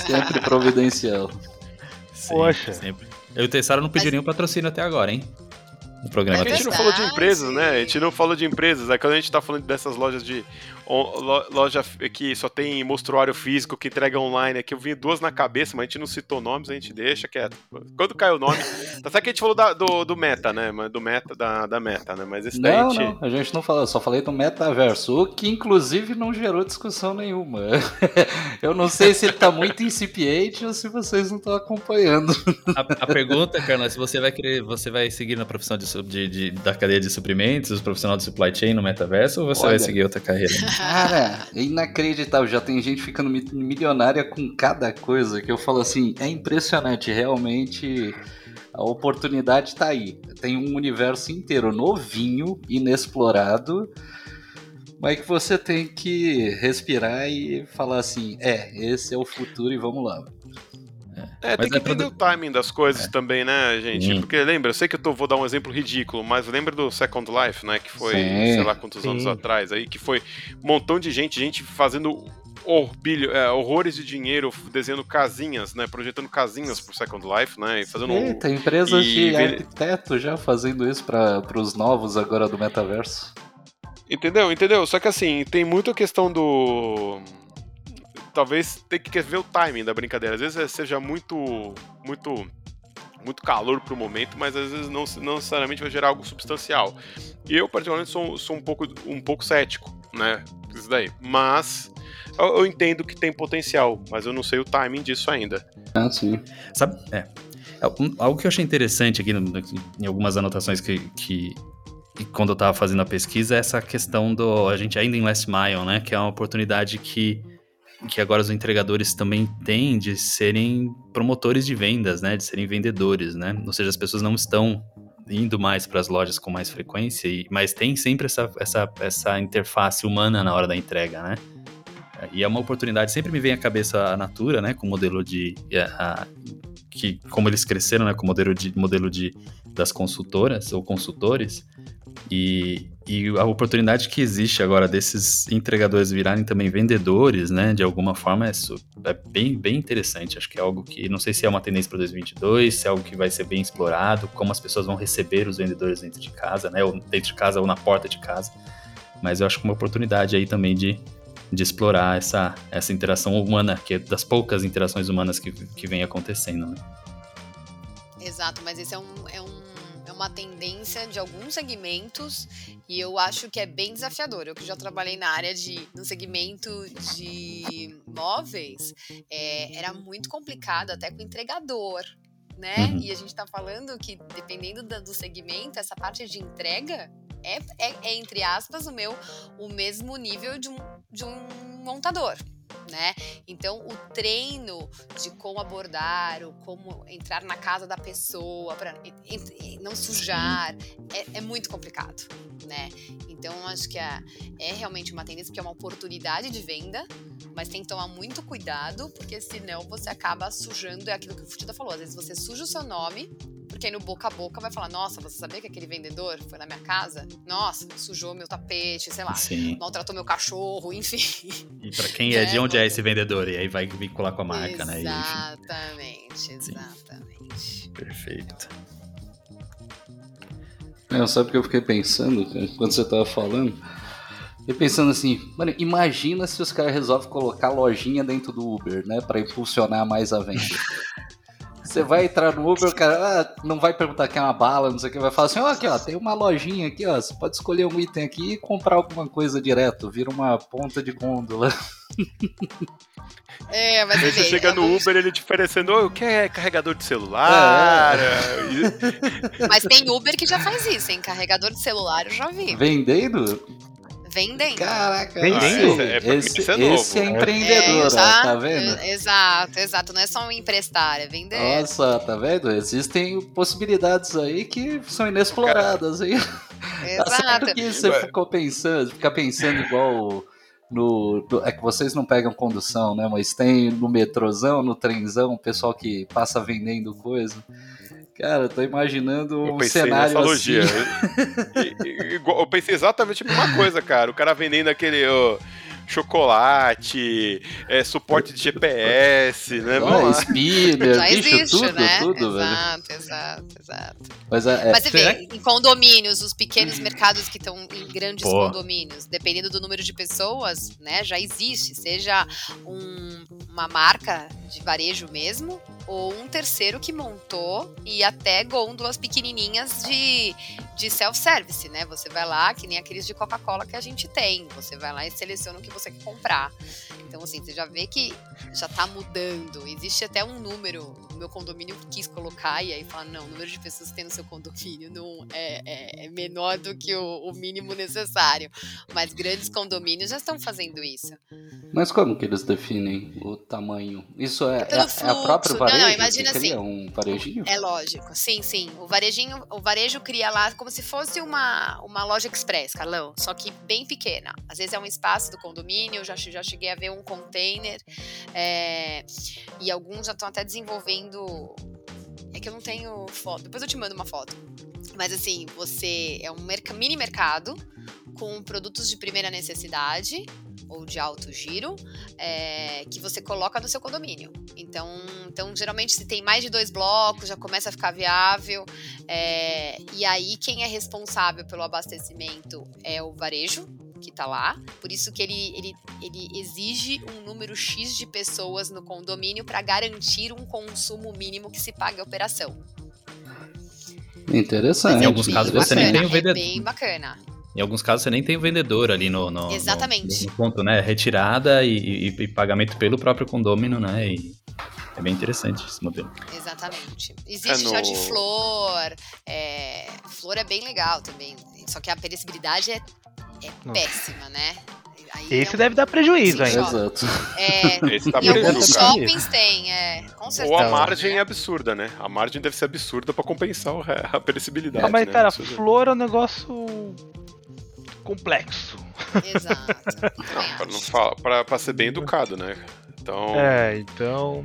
sempre providencial. Sim, Poxa. Sempre. Eu e o Tessaro não Mas... nenhum patrocínio até agora, hein? No programa. É a gente não falou de empresas, né? A gente não falou de empresas. É quando a gente tá falando dessas lojas de loja que só tem mostruário físico, que entrega online, aqui eu vi duas na cabeça, mas a gente não citou nomes, a gente deixa quieto. Quando cai o nome. Tá certo que a gente falou da, do, do Meta, né? Do Meta, da, da Meta, né? Mas esse daí não, a gente. Não, a gente não falou, só falei do metaverso, o que inclusive não gerou discussão nenhuma. eu não sei se ele tá muito incipiente ou se vocês não estão acompanhando. A, a pergunta, Carla, é se você vai querer, você vai seguir na profissão de, de, de da cadeia de suprimentos, profissional de supply chain no metaverso, ou você Olha, vai seguir outra carreira? Cara, é inacreditável. Já tem gente ficando milionária com cada coisa que eu falo assim, é impressionante, realmente. A oportunidade tá aí. Tem um universo inteiro novinho, inexplorado, mas que você tem que respirar e falar assim: é, esse é o futuro e vamos lá. É, tem que é entender o timing das coisas é. também, né, gente? Hum. Porque lembra, eu sei que eu tô, vou dar um exemplo ridículo, mas lembra do Second Life, né? Que foi, Sim. sei lá quantos Sim. anos atrás aí, que foi um montão de gente, gente fazendo orbilho, é, horrores de dinheiro desenhando casinhas, né? Projetando casinhas pro Second Life, né? E fazendo Eita, empresas e... de arquiteto já fazendo isso para os novos agora do metaverso. Entendeu? Entendeu? Só que assim, tem muita questão do talvez tenha que ver o timing da brincadeira. Às vezes seja muito, muito, muito calor pro momento, mas às vezes não, não necessariamente vai gerar algo substancial. E eu, particularmente, sou, sou um, pouco, um pouco cético, né? Isso daí. Mas eu, eu, entendo que tem potencial, mas eu não sei o timing disso ainda. Ah, sim. Sabe? É. Algo que eu achei interessante aqui em algumas anotações que, que quando eu estava fazendo a pesquisa é essa questão do a gente ainda em last mile, né? Que é uma oportunidade que que agora os entregadores também têm de serem promotores de vendas, né? De serem vendedores, né? Ou seja, as pessoas não estão indo mais para as lojas com mais frequência, mas tem sempre essa, essa, essa interface humana na hora da entrega, né? E é uma oportunidade, sempre me vem à cabeça a Natura, né? Com o modelo de. A, a, que, como eles cresceram, né? Com o modelo de, modelo de das consultoras ou consultores. E, e a oportunidade que existe agora desses entregadores virarem também vendedores, né, de alguma forma, é, é, bem, bem interessante. Acho que é algo que, não sei se é uma tendência para 2022, se é algo que vai ser bem explorado, como as pessoas vão receber os vendedores dentro de casa, né, ou dentro de casa ou na porta de casa. Mas eu acho que é uma oportunidade aí também de, de explorar essa, essa interação humana, que é das poucas interações humanas que, que vem acontecendo, né? Exato, mas esse é um, é um uma tendência de alguns segmentos e eu acho que é bem desafiador. Eu que já trabalhei na área de no segmento de móveis, é, era muito complicado até com o entregador. Né? Uhum. E a gente está falando que, dependendo do, do segmento, essa parte de entrega é, é, é, entre aspas, o meu o mesmo nível de um, de um montador né? Então, o treino de como abordar, ou como entrar na casa da pessoa para não sujar, é, é, muito complicado, né? Então, acho que é, é realmente uma tendência, porque é uma oportunidade de venda, mas tem que tomar muito cuidado, porque senão você acaba sujando, é aquilo que o Futida falou, às vezes você suja o seu nome porque aí no boca a boca vai falar: nossa, você sabia que aquele vendedor foi na minha casa? Nossa, sujou meu tapete, sei lá, Sim. maltratou meu cachorro, enfim. E para quem é, de onde é esse vendedor? E aí vai vincular com a marca, exatamente, né? Exatamente, exatamente. Perfeito. É, sabe o que eu fiquei pensando quando você tava falando? E pensando assim, mano, imagina se os caras resolvem colocar lojinha dentro do Uber, né? Pra impulsionar mais a venda. Você vai entrar no Uber, o cara ah, não vai perguntar que é uma bala, não sei o que, vai falar assim, ó, oh, aqui ó, tem uma lojinha aqui, ó, você pode escolher um item aqui e comprar alguma coisa direto, vira uma ponta de gôndola. É, mas Aí você assim, chega no Uber, ele te oferecendo, ô, quer carregador de celular? E- Mas tem Uber que já faz isso, hein? Carregador de celular eu já vi. Vendendo? Vendendo. Caraca, Vendendo? esse, É, esse, isso é novo. esse é É, empreendedor, já- tá vendo? é, Exato, exato. Não é só um emprestar, é vender. Nossa, tá vendo? Existem possibilidades aí que são inexploradas, hein? Tá exato. certo que você ficou pensando, fica pensando igual no, no- É que vocês não pegam condução, né? Mas tem no metrozão, no trenzão, o pessoal que passa vendendo coisa. Cara, eu tô imaginando Eu um cenário nessa assim. i- igual- Eu pensei exatamente a mesma coisa, cara. O cara vendendo aquele ó, chocolate, é, suporte de GPS, né? Lá. spinner, Já bicho, existe, tudo, né? tudo, velho. exato, exato, exato. Mas é, é- Mas você será vê, em condomínios, os pequenos mercados que estão em grandes Pô. condomínios, dependendo do número de pessoas, né, já existe, seja um- uma marca de varejo mesmo, ou um terceiro que montou e até gôndolas pequenininhas de, de self-service, né? Você vai lá, que nem aqueles de Coca-Cola que a gente tem, você vai lá e seleciona o que você quer comprar. Então, assim, você já vê que já tá mudando. Existe até um número, o meu condomínio quis colocar, e aí fala, não, o número de pessoas que tem no seu condomínio não é, é- é menor do que o, o mínimo necessário. Mas grandes condomínios já estão fazendo isso. Mas como que eles definem o tamanho? Isso é, é, é a própria fluxo. Não, não, varejo imagina assim. um varejinho? É lógico, sim, sim. O varejinho, o varejo cria lá como se fosse uma, uma loja express, Carlão, só que bem pequena. Às vezes é um espaço do condomínio, eu já, já cheguei a ver um container, é, e alguns já estão até desenvolvendo. É que eu não tenho foto, depois eu te mando uma foto. Mas assim, você é um mini mercado com produtos de primeira necessidade ou de alto giro é, que você coloca no seu condomínio. Então, então, geralmente, se tem mais de dois blocos, já começa a ficar viável. é, e aí, quem é responsável pelo abastecimento é o varejo, que está lá. Por isso que ele, ele, ele exige um número X de pessoas no condomínio para garantir um consumo mínimo que se pague a operação. Interessante. Em alguns casos você nem bacana, tem o vendedor. É bem bacana. Em alguns casos você nem tem o vendedor ali no, no, no- Exatamente. no ponto, né? Retirada e, e- e pagamento pelo próprio condômino, né? E é bem interessante esse modelo. Exatamente. Existe É chá de no- flor. é, Flor é bem legal também. Só que a perecibilidade é, é péssima, né? Aí Esse é um- deve dar prejuízo ainda. Exato. É, Esse tá em alguns prejuízo, cara. shoppings tem, é. Com certeza. Ou a margem é absurda, né? A margem deve ser absurda pra compensar a perecibilidade. Ah, mas, né? cara, Isso- flor é um negócio complexo. Exato. também Pra, não acho. falar, pra, pra ser bem educado, né? Então, É, então.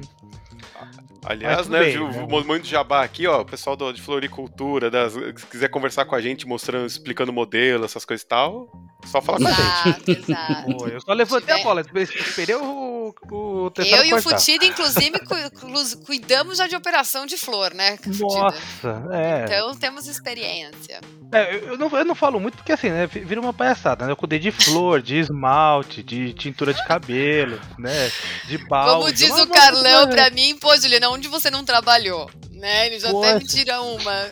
aliás, né, bem, viu, né? o momento de jabá aqui, ó, o pessoal do, de floricultura, das, se quiser conversar com a gente, mostrando, explicando o modelo, essas coisas e tal, só falar com a gente. Exato, exato. Pô, eu só levantei a bola, esperei o, o Eu e o. Futido, inclusive, cu- cu- cuidamos já de operação de flor, né? Futido? Nossa, é. Então temos experiência. É, eu, não, eu não falo muito porque assim, né? Vira uma palhaçada, né? Eu cuidei de flor, de esmalte, de tintura de cabelo, né? De balde. Como diz o Carlão pra mim, pô, Juliana, onde você não trabalhou? Né? Ele já até me Poxa. tira uma.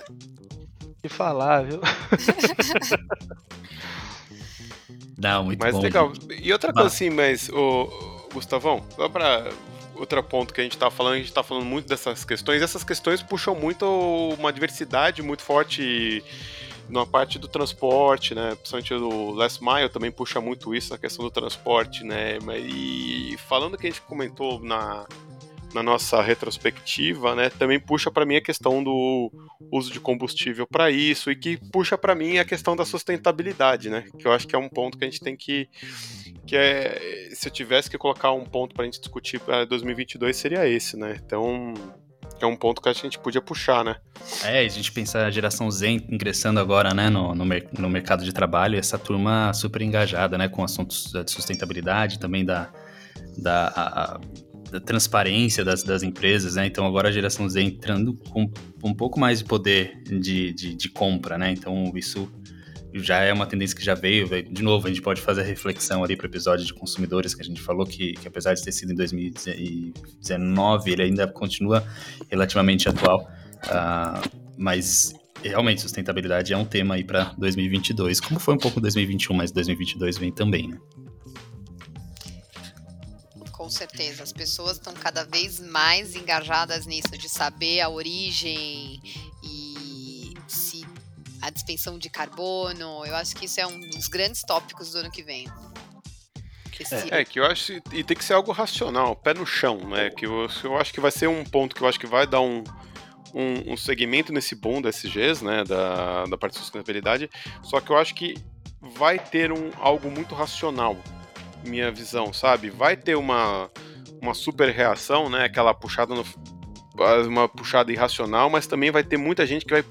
De falar, viu? Não, muito Mas bom. legal. E outra coisa assim, mas, ô, Gustavão, só pra outro ponto que a gente tá falando, a gente tá falando muito dessas questões, essas questões puxam muito uma diversidade muito forte na parte do transporte, né? Principalmente o Last Mile também puxa muito isso, a questão do transporte, né? E falando que a gente comentou na, na nossa retrospectiva, né? Também puxa para mim a questão do uso de combustível para isso e que puxa para mim a questão da sustentabilidade, né? Que eu acho que é um ponto que a gente tem que que é se eu tivesse que colocar um ponto para a gente discutir para 2022 seria esse, né? Então é um ponto que a gente podia puxar, né? É, a gente pensar a geração Z ingressando agora, né, no, no, mer- no mercado de trabalho, essa turma super engajada, né, com assuntos de sustentabilidade, também da, da, a- da transparência das, das empresas, né, então agora a geração Z entrando com um pouco mais de poder de, de, de compra, né, então isso já é uma tendência que já veio, de novo, a gente pode fazer a reflexão ali para o episódio de consumidores que a gente falou que, que apesar de ter sido em 2019, ele ainda continua relativamente atual, ah, mas realmente sustentabilidade é um tema aí para 2022, como foi um pouco 2021, mas 2022 vem também, né? Com certeza, as pessoas estão cada vez mais engajadas nisso, de saber a origem e a dispensão de carbono. Eu acho que isso é um dos grandes tópicos do ano que vem. É, é, que eu acho e tem que ser algo racional, pé no chão, né? Que eu, eu acho que vai ser um ponto que eu acho que vai dar um, um, um segmento nesse boom das SGs, né? Da, da parte de sustentabilidade. Só que eu acho que vai ter um, algo muito racional, minha visão, sabe? Vai ter uma, uma super reação, né? Aquela puxada no, uma puxada irracional, mas também vai ter muita gente que vai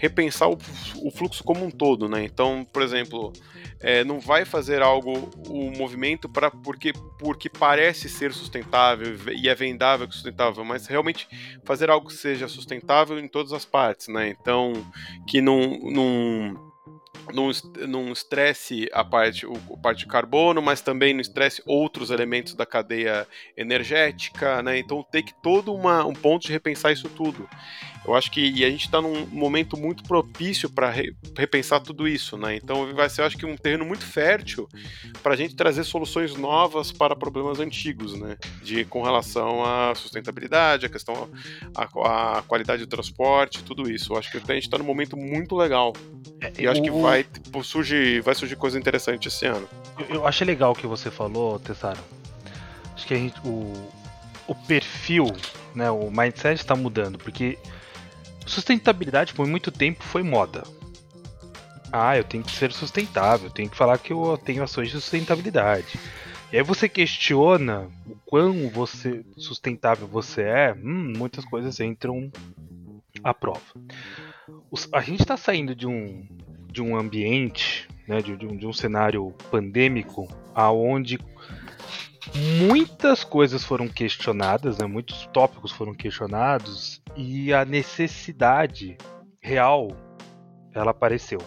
repensar o, o fluxo como um todo, né? Então, por exemplo, é, não vai fazer algo, o movimento para porque, porque parece ser sustentável e é vendável que sustentável, mas realmente fazer algo que seja sustentável em todas as partes, né? Então, que não, não não, não estresse a parte, o, a parte de carbono, mas também não estresse outros elementos da cadeia energética, né? Então tem que todo uma, um ponto de repensar isso tudo. Eu acho que e a gente está num momento muito propício para re, repensar tudo isso, né? Então vai ser, acho que um terreno muito fértil para a gente trazer soluções novas para problemas antigos, né? De com relação à sustentabilidade, a questão a, a qualidade do transporte, tudo isso. Eu acho que a gente está num momento muito legal. É, e acho que vai tipo, surgir, vai surgir coisa interessante esse ano. Eu, eu achei legal o que você falou, Tessaro. Acho que a gente, o, o perfil, né, o mindset está mudando, porque Sustentabilidade por muito tempo foi moda. Ah, eu tenho que ser sustentável, tenho que falar que eu tenho ações de sustentabilidade. E aí você questiona o quão você sustentável você é, hum, muitas coisas entram à prova. a gente está saindo de um, de um ambiente, né, de, de, um, de um cenário pandêmico, aonde muitas coisas foram questionadas, né, muitos tópicos foram questionados e a necessidade real ela apareceu.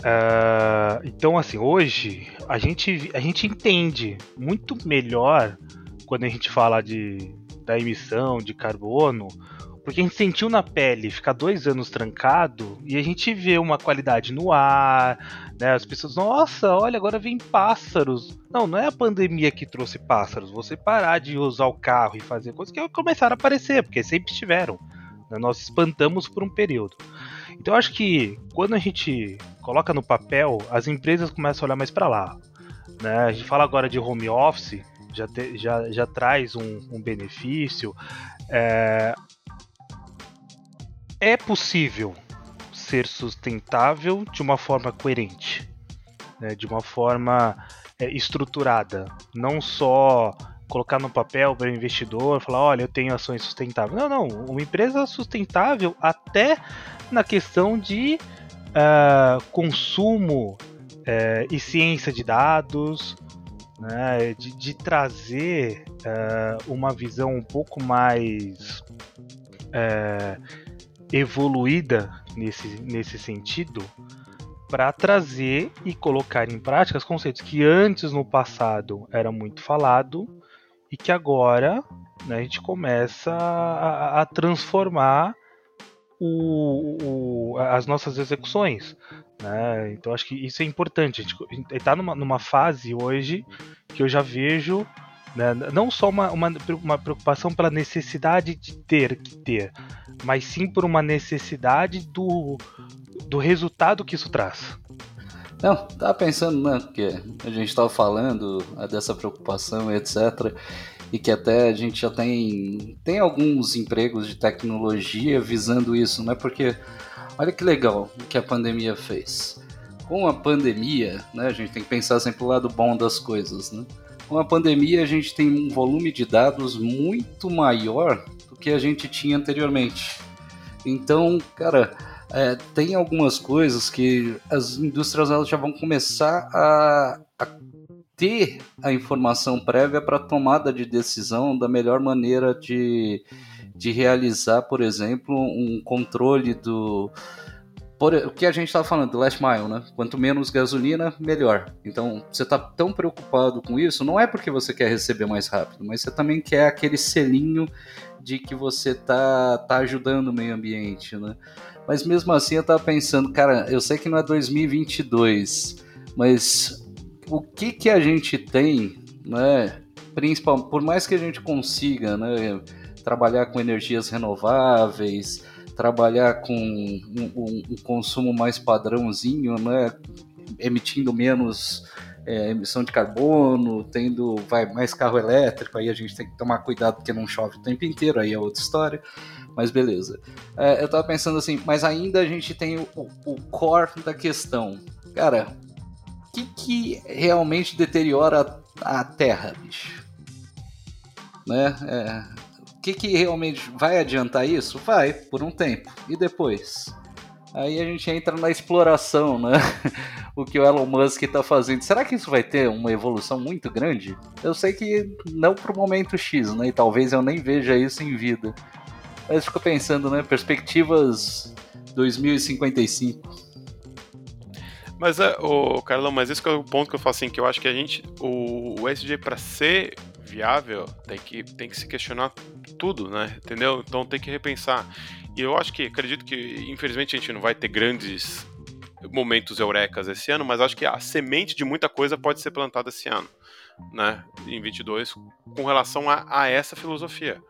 Uh, então, assim, hoje a gente, a gente entende muito melhor quando a gente fala de, da emissão de carbono, porque a gente sentiu na pele ficar dois anos trancado e a gente vê uma qualidade no ar, né? As pessoas, nossa, olha, agora vem pássaros. Não, não é a pandemia que trouxe pássaros. Você parar de usar o carro e fazer coisas que começaram a aparecer, porque sempre estiveram. Né? Nós espantamos por um período. Então eu acho que quando a gente coloca no papel, as empresas começam a olhar mais para lá. Né? A gente fala agora de home office, já, te, já, já traz um, um benefício. É, é possível ser sustentável de uma forma coerente, né, de uma forma é, estruturada, não só colocar no papel para o investidor, falar, olha, eu tenho ações sustentáveis. Não, não, uma empresa sustentável até na questão de uh, consumo uh, e ciência de dados, né, de, de trazer uh, uma visão um pouco mais evoluída nesse, nesse sentido para trazer e colocar em prática os conceitos que antes no passado era muito falado e que agora né, a gente começa a, a transformar o, o, as nossas execuções. Né? Então acho que isso é importante. A gente está numa, numa fase hoje que eu já vejo né? Não só uma, uma, uma preocupação pela necessidade de ter que ter, mas sim por uma necessidade do, do resultado que isso traz. Não, tava pensando, né, que a gente estava falando é, dessa preocupação, etc. E que até a gente já tem, tem alguns empregos de tecnologia visando isso, né? Porque olha que legal o que a pandemia fez. Com a pandemia, né, a gente tem que pensar sempre o lado bom das coisas, né? com a pandemia a gente tem um volume de dados muito maior do que a gente tinha anteriormente. Então, cara, é, tem algumas coisas que as indústrias elas já vão começar a, a ter a informação prévia para tomada de decisão da melhor maneira de, de realizar, por exemplo, um controle do, por, o que a gente estava falando do last mile, né? Quanto menos gasolina, melhor. Então, você está tão preocupado com isso, não é porque você quer receber mais rápido, mas você também quer aquele selinho de que você tá, tá ajudando o meio ambiente, né? Mas mesmo assim, eu estava pensando, cara, eu sei que não é 2022, mas o que que a gente tem né? Principal, por mais que a gente consiga, né, trabalhar com energias renováveis, trabalhar com um, um, um consumo mais padrãozinho, né, emitindo menos é, emissão de carbono, tendo vai mais carro elétrico, aí a gente tem que tomar cuidado porque não chove o tempo inteiro, aí é outra história. Mas beleza. É, eu tava pensando assim, mas ainda a gente tem o, o core da questão. Cara, o que, que realmente deteriora a, a Terra, bicho? Né? É, o que, que realmente vai adiantar isso? Vai, por um tempo. E depois? Aí a gente entra na exploração, né? o que o Elon Musk está fazendo. Será que isso vai ter uma evolução muito grande? Eu sei que não para o momento X, né? E talvez eu nem veja isso em vida. Mas fico pensando, né? Perspectivas 2055. Mas, é, o Carlão, mas esse é o ponto que eu falo assim, que eu acho que a gente, o, o SG para ser viável, tem que, tem que se questionar tudo, né? Entendeu? Então tem que repensar. E eu acho que, acredito que, infelizmente, a gente não vai ter grandes momentos eurecas esse ano, mas acho que a semente de muita coisa pode ser plantada esse ano, né? Em 22, com relação a, a essa filosofia,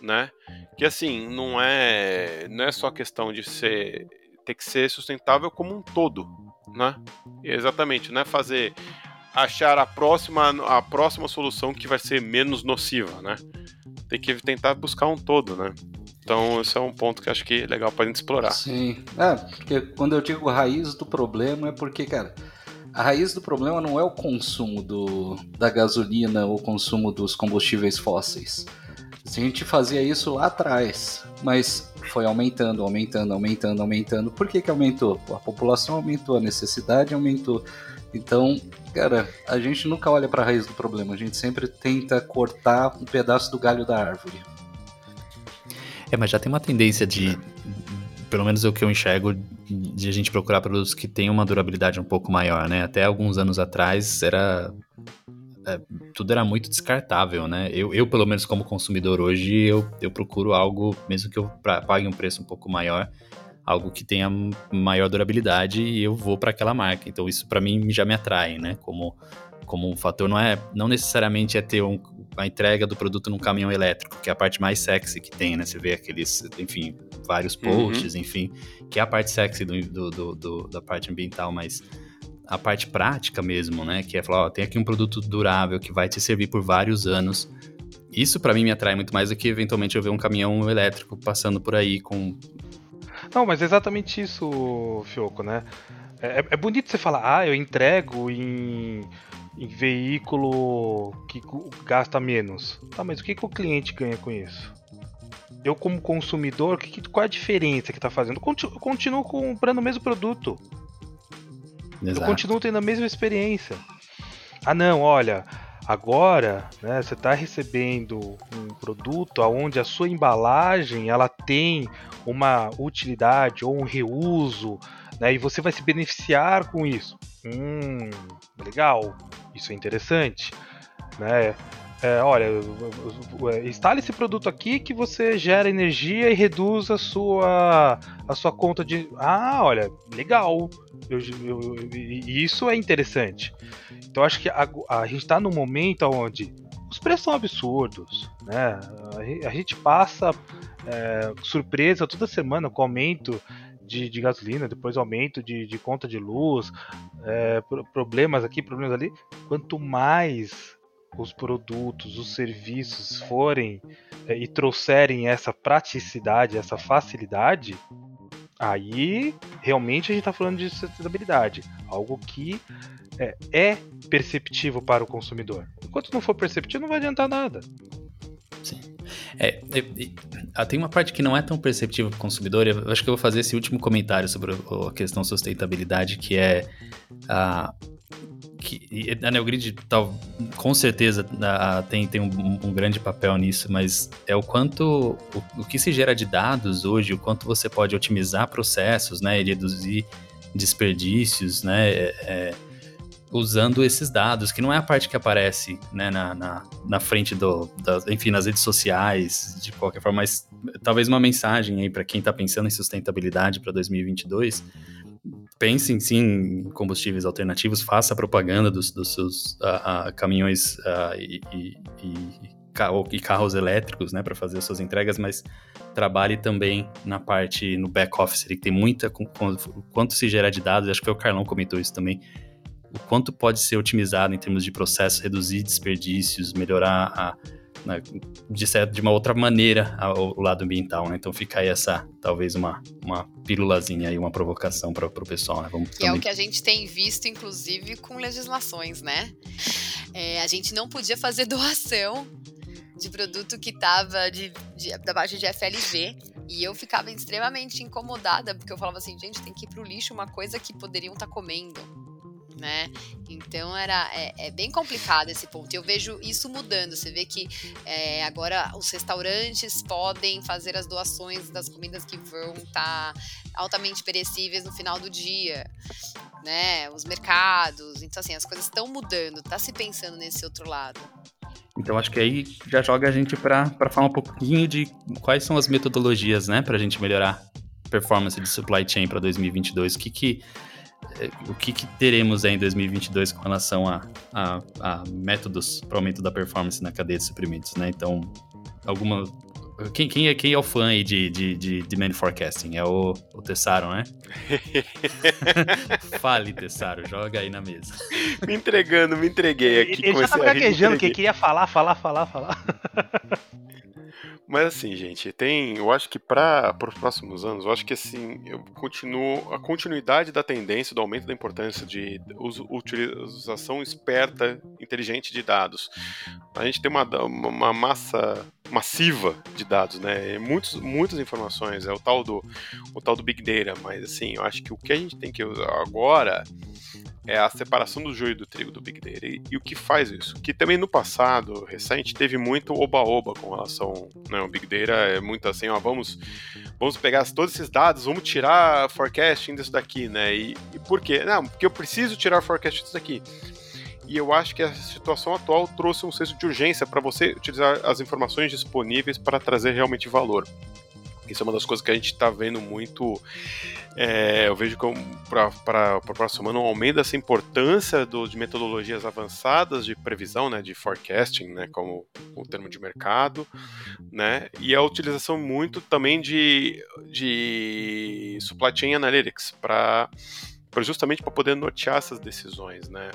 né? Que assim, não é, não é só questão de ser ter que ser sustentável como um todo, né? Exatamente, não é fazer achar a próxima a próxima solução que vai ser menos nociva, né? Tem que tentar buscar um todo, né? Então, esse é um ponto que acho que é legal pra gente explorar. Sim. É, porque quando eu digo raiz do problema é porque, cara, a raiz do problema não é o consumo do, da gasolina ou o consumo dos combustíveis fósseis. A gente fazia isso lá atrás, mas foi aumentando, aumentando, aumentando, aumentando. Por que, que aumentou? A população aumentou, a necessidade aumentou. Então, cara, a gente nunca olha para a raiz do problema, a gente sempre tenta cortar um pedaço do galho da árvore. É, mas já tem uma tendência de, pelo menos é o que eu enxergo, de a gente procurar produtos que tenham uma durabilidade um pouco maior, né? Até alguns anos atrás era é, tudo era muito descartável, né? Eu, eu, pelo menos como consumidor hoje, eu, eu procuro algo, mesmo que eu pra, pague um preço um pouco maior, algo que tenha maior durabilidade e eu vou para aquela marca. Então isso para mim já me atrai, né? Como como um fator não é não necessariamente é ter um, a entrega do produto num caminhão elétrico, que é a parte mais sexy que tem, né? Você vê aqueles, enfim, vários uhum. posts, uhum. enfim, que é a parte sexy do, do, do, do, da parte ambiental, mas a parte prática mesmo, né? Que é falar, ó, tem aqui um produto durável que vai te servir por vários anos. Isso para mim me atrai muito mais do que eventualmente eu ver um caminhão elétrico passando por aí com. Não, mas é exatamente isso, Fioco, né? É, é bonito você falar, ah, eu entrego em em veículo que gasta menos. Tá, mas o que, que o cliente ganha com isso? Eu, como consumidor, que, qual é a diferença que está fazendo? Eu continuo, comprando o mesmo produto. Exato. Eu continuo tendo a mesma experiência. Ah, não, olha, agora né, você está recebendo um produto onde a sua embalagem ela tem uma utilidade ou um reuso, né, e você vai se beneficiar com isso. Hum, legal. Isso é interessante, né? É, olha, instale esse produto aqui que você gera energia e reduz a sua, a sua conta de. Ah, olha, legal. Eu, isso é interessante. Então acho que a, a gente está num momento onde os preços são absurdos, né? A, gente passa é, surpresa toda semana com aumento de, de gasolina, depois aumento de, de conta de luz, é, problemas aqui, problemas ali. Quanto mais os produtos, os serviços forem é, e trouxerem essa praticidade, essa facilidade, aí realmente a gente está falando de sustentabilidade, algo que é, é perceptível para o consumidor. Enquanto não for perceptível, não vai adiantar nada. Sim. É, é, é, tem uma parte que não é tão perceptível para o consumidor, eu acho que eu vou fazer esse último comentário sobre a questão sustentabilidade, que é a. Que, a Neogrid tal, com certeza a, tem, tem um, um, grande papel nisso, mas é o quanto o, o, que se gera de dados hoje, o quanto você pode otimizar processos, né, e reduzir desperdícios, né, é, é usando esses dados, que não é a parte que aparece né, na, na, na frente do, da, enfim, nas redes sociais, de qualquer forma, mas talvez uma mensagem aí para quem está pensando em sustentabilidade para 2022. Pensem sim em combustíveis alternativos, faça propaganda dos, dos seus uh, uh, caminhões uh, e, e, e, e, carros elétricos, né, para fazer as suas entregas, mas trabalhe também na parte, no back-office, que tem muita, quanto se gera de dados, acho que foi o Carlão comentou isso também, o quanto pode ser otimizado em termos de processo, reduzir desperdícios, melhorar a né, de, certo, de uma outra maneira o lado ambiental, né? Então fica aí essa, talvez uma, uma pílulazinha aí, uma provocação para o pessoal, né? Vamos que também... é o que a gente tem visto, inclusive, com legislações, né? É, a gente não podia fazer doação de produto que estava de, de, da parte de FLV. E eu ficava extremamente incomodada, porque eu falava assim, gente, tem que ir pro lixo uma coisa que poderiam estar tá comendo né? Então era é, é, bem complicado esse ponto. Eu vejo isso mudando. Você vê que é, agora os restaurantes podem fazer as doações das comidas que vão estar tá altamente perecíveis no final do dia, né? Os mercados. Então assim as coisas estão mudando. Tá se pensando nesse outro lado. Então acho que aí já joga a gente para falar um pouquinho de quais são as metodologias, né, para a gente melhorar a performance de supply chain para 2022. O que que o que, que, teremos aí em 2022 com relação a, a, a métodos para aumento da performance na cadeia de suprimentos, né? Então, alguma... Quem, quem, é, quem é o fã aí de, de, de demand forecasting? É o, o Tessaro, né? Fale, Tessaro, joga aí na mesa. Me entregando, me entreguei aqui. Ele já tá gaguejando, que queria falar, falar, falar, falar. Mas assim, gente, tem. Eu acho que para os próximos anos, eu acho que assim, eu continuo. A continuidade da tendência do aumento da importância de uso, utilização esperta, inteligente de dados. A gente tem uma, uma massa massiva de dados, né? Muitos, muitas informações, é o tal do o tal do Big Data, mas assim, eu acho que o que a gente tem que usar agora é a separação do joio do trigo do Big Data. E, e, o que faz isso? Que também no passado recente teve muito oba-oba com relação né, Big Data. É muito assim, ó, vamos, vamos pegar todos esses dados, vamos tirar forecasting disso daqui, né? E, e por quê? Não, porque eu preciso tirar forecasting disso daqui. E eu acho que a situação atual trouxe um senso de urgência para você utilizar as informações disponíveis para trazer realmente valor. Isso é uma das coisas que a gente está vendo muito. É, eu vejo para o próximo ano um aumento dessa importância do, de metodologias avançadas de previsão, né, de forecasting, né, como o termo de mercado, né, e a utilização muito também de, de supply chain analytics para justamente para poder nortear essas decisões, né?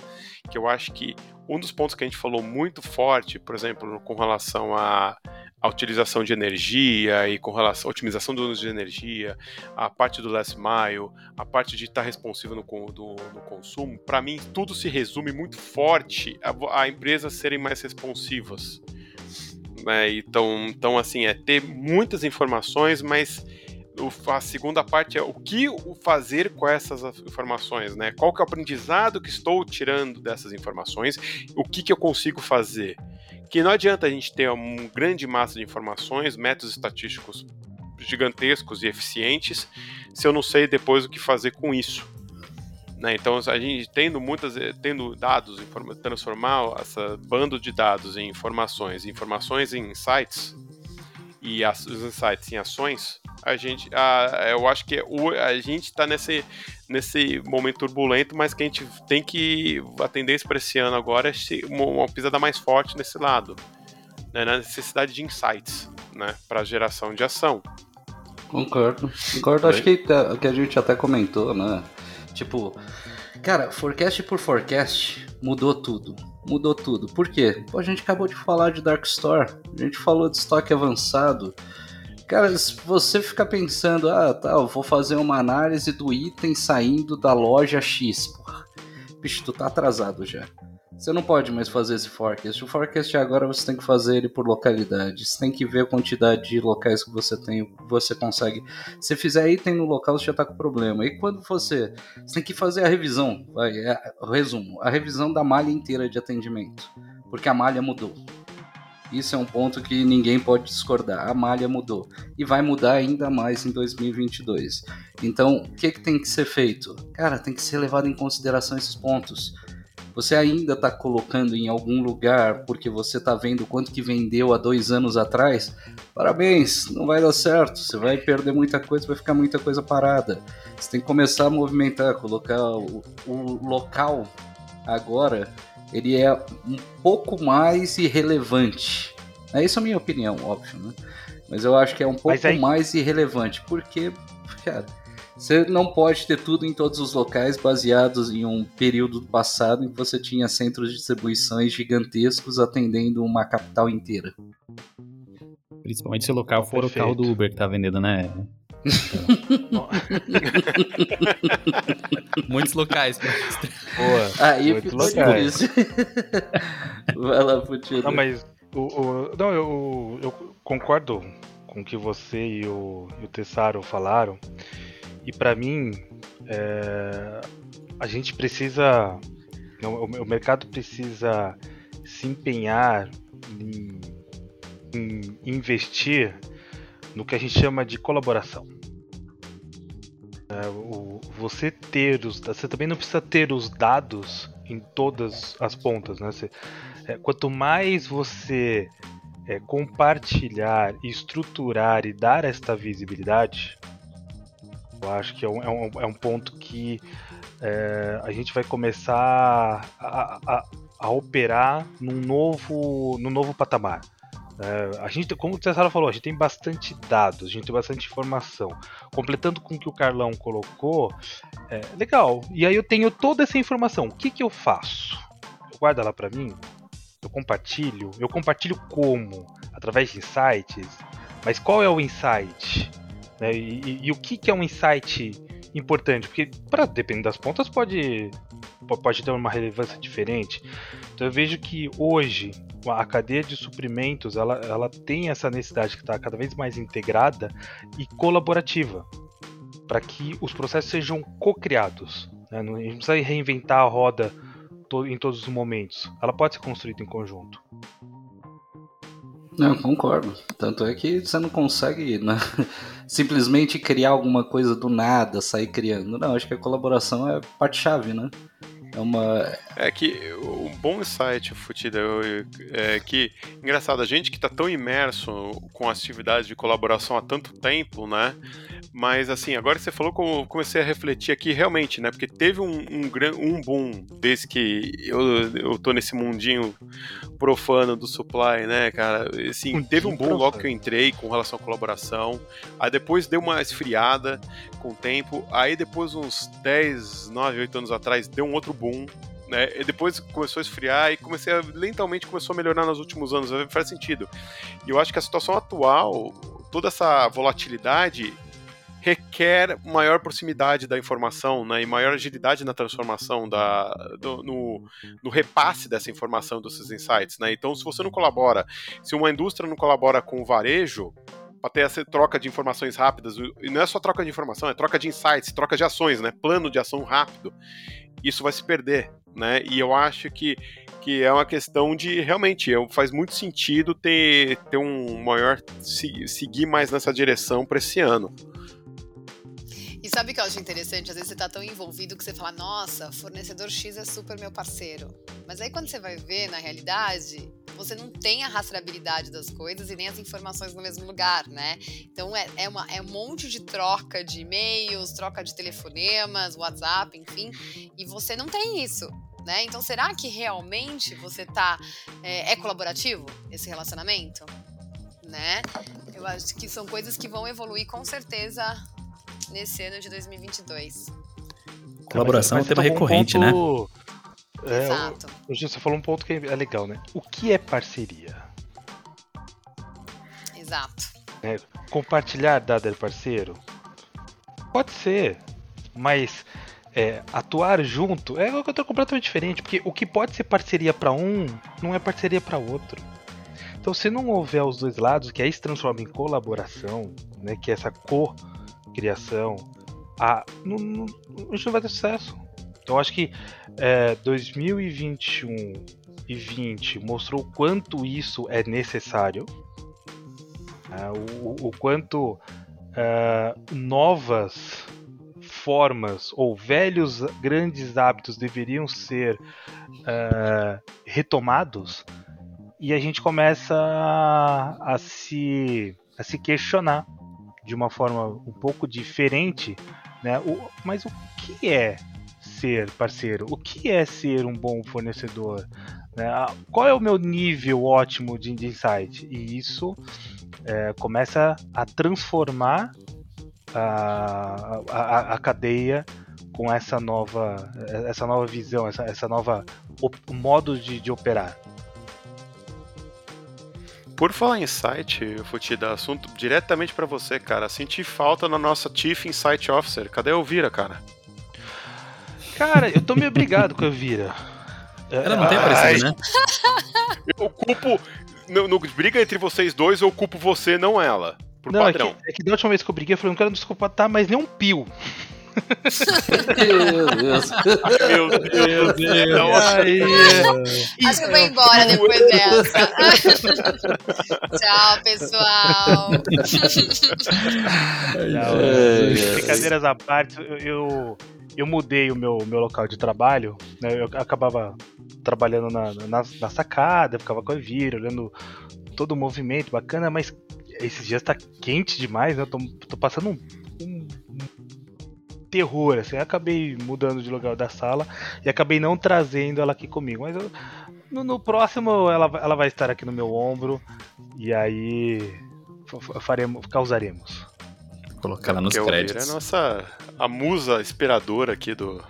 Que eu acho que um dos pontos que a gente falou muito forte, por exemplo, com relação a a utilização de energia e com relação à otimização do uso de energia, a parte do last mile, a parte de estar responsivo no, do, no consumo, para mim tudo se resume muito forte a, a empresas serem mais responsivas. Né? Então, então, assim, é ter muitas informações, mas a segunda parte é o que fazer com essas informações, né? Qual que é o aprendizado que estou tirando dessas informações? O que, que eu consigo fazer? que não adianta a gente ter uma grande massa de informações, métodos estatísticos gigantescos e eficientes, se eu não sei depois o que fazer com isso. Né? Então, a gente tendo muitas, eh, tendo dados, transformar essa bando de dados em informações, informações em insights e as, os insights em ações, a gente, a, eu acho que o, a gente está nesse, nesse momento turbulento, mas que a gente tem que a tendência para esse ano agora é uma, uma pisada mais forte nesse lado, né, na necessidade de insights, né, para geração de ação. Concordo, concordo. Acho que, que a gente até comentou, né? Tipo, cara, forecast por forecast mudou tudo. Mudou tudo. Por quê? A gente acabou de falar de Dark Store, a gente falou de estoque avançado. Cara, se você ficar pensando, ah, tá, eu vou fazer uma análise do item saindo da loja X, porra. Bicho, tu tá atrasado já. Você não pode mais fazer esse forecast. O forecast agora você tem que fazer ele por localidade. Você tem que ver a quantidade de locais que você tem, você consegue. Se fizer item no local, você já tá com problema. E quando você. Você tem que fazer a revisão. Vai, é, resumo. A revisão da malha inteira de atendimento. Porque a malha mudou. Isso é um ponto que ninguém pode discordar. A malha mudou e vai mudar ainda mais em 2022. Então, o que, que tem que ser feito? Cara, tem que ser levado em consideração esses pontos. Você ainda está colocando em algum lugar porque você está vendo quanto que vendeu há dois anos atrás, parabéns, não vai dar certo. Você vai perder muita coisa, vai ficar muita coisa parada. Você tem que começar a movimentar, colocar o, o local agora, ele é um pouco mais irrelevante. É isso a minha opinião, óbvio, né? Mas eu acho que é um pouco aí... mais irrelevante, porque, cara, você não pode ter tudo em todos os locais baseados em um período passado em que você tinha centros de distribuições gigantescos atendendo uma capital inteira. Principalmente se o local for Perfeito. o carro do Uber que tá vendendo, né? Muitos locais. Boa. Aí ficou locais. Vai lá, Putino. Não, mas o, o, não, eu, eu concordo com o que você e o, e o Tessaro falaram. E para mim, é, a gente precisa. O, o, mercado precisa se empenhar em, em investir no que a gente chama de colaboração. É, o, você ter os você também não precisa ter os dados em todas as pontas, né? Você, é, quanto mais você é, compartilhar, estruturar e dar esta visibilidade, eu acho que é um, é um, é um ponto que é, a gente vai começar a, a, a, operar num novo, num novo patamar. É, a gente, como o Cesaro falou, a gente tem bastante dados, a gente tem bastante informação. Completando com o que o Carlão colocou, é legal. E aí eu tenho toda essa informação. O que, que eu faço? Eu guardo ela para mim? Eu compartilho? Eu compartilho como? Através de insights? Mas qual é o insight? Né? E, e, e, o que, que é um insight importante? Porque, para depender das pontas, pode, pode ter uma relevância diferente. Então, eu vejo que hoje a cadeia de suprimentos ela, ela tem essa necessidade que está cada vez mais integrada e colaborativa para que os processos sejam co-criados. Né? Não, a gente não precisa reinventar a roda em todos os momentos. Ela pode ser construída em conjunto. Não, concordo. Tanto é que você não consegue né, simplesmente criar alguma coisa do nada, sair criando. Não, acho que a colaboração é parte-chave, né? É uma. É que o bom insight, Futida, é que, engraçado, a gente que está tão imerso com as atividades de colaboração há tanto tempo, né? Mas assim, agora que você falou, comecei a refletir aqui realmente, né? Porque teve um, um, um boom desde que eu, eu tô nesse mundinho profano do supply, né, cara? Assim, teve um boom logo que eu entrei com relação à colaboração. Aí depois deu uma esfriada com o tempo. Aí depois, uns 10, 9, 8 anos atrás, deu um outro boom né? E depois começou a esfriar e comecei a, lentamente começou a melhorar nos últimos anos. Faz sentido. E eu acho que a situação atual, toda essa volatilidade requer maior proximidade da informação né, e maior agilidade na transformação, da, do, no, no, repasse dessa informação, desses insights. Né? Então, se você não colabora, se uma indústria não colabora com o varejo, para ter essa troca de informações rápidas, e não é só troca de informação, é troca de insights, troca de ações, né? plano de ação rápido, isso vai se perder. Né? E eu acho que, que é uma questão de realmente faz muito sentido ter, ter um maior seguir mais nessa direção para esse ano. Sabe o que eu acho interessante? Às vezes você tá tão envolvido que você fala, nossa, fornecedor X é super meu parceiro. Mas aí quando você vai ver, na realidade, você não tem a rastreabilidade das coisas e nem as informações no mesmo lugar, né? Então é, é, uma, é um monte de troca de e-mails, troca de telefonemas, WhatsApp, enfim, e você não tem isso. Né? Então, será que realmente você tá. É, é colaborativo esse relacionamento? Né? Eu acho que são coisas que vão evoluir com certeza nesse ano de 2022. Colaboração é um tema recorrente, né? ponto... né? É, Exato. Hoje você falou um ponto que é legal, né? O que é parceria? Exato. É, compartilhar dado de parceiro? Pode ser, mas é, atuar junto é outra completamente diferente, porque o que pode ser parceria para um não é parceria para outro. Então, se não houver os dois lados, que aí se transforma em colaboração, né, que é essa co criação, a, não, não, a gente não vai ter sucesso. Então acho que é, 2021 e 20 mostrou o quanto isso é necessário, é, o, o, quanto é, novas formas ou velhos grandes hábitos deveriam ser uh, retomados e a gente começa a, a, se, a se questionar de uma forma um pouco diferente, né? O, mas o que é ser parceiro? O que é ser um bom fornecedor? Né? Qual é o meu nível ótimo de, insight? E isso é, começa a transformar a, a, a, cadeia com essa nova, essa nova visão, essa, essa nova modo de, de operar. Por falar em site, te dar assunto diretamente para você, cara. Senti falta na nossa Chief Insight Officer. Cadê a Elvira, cara? Cara, eu tô meio obrigado com a Elvira. Ela não tem aparecido, né? Eu culpo. No, no, briga entre vocês dois, eu culpo você, não ela. Por não, padrão. É que, é que da última vez que eu briguei, eu falei, não quero desculpar, tá, mas nem um pio. Meu Deus. Meu Deus. Meu Deus. Aí, Acho que eu vou embora depois dessa. Tchau, pessoal. Não, brincadeiras à parte, eu, eu, eu, mudei o meu, meu local de trabalho. Né, eu acabava trabalhando na, na, na sacada, ficava com a Vira, olhando todo o movimento bacana, mas esses dias tá quente demais, né? Eu tô, tô passando um, terror, assim. Eu acabei mudando de lugar da sala e acabei não trazendo ela aqui comigo. Mas eu, no, no, próximo ela, ela vai estar aqui no meu ombro e aí faremos, causaremos. Colocar ela nos créditos. É a nossa a musa inspiradora aqui do,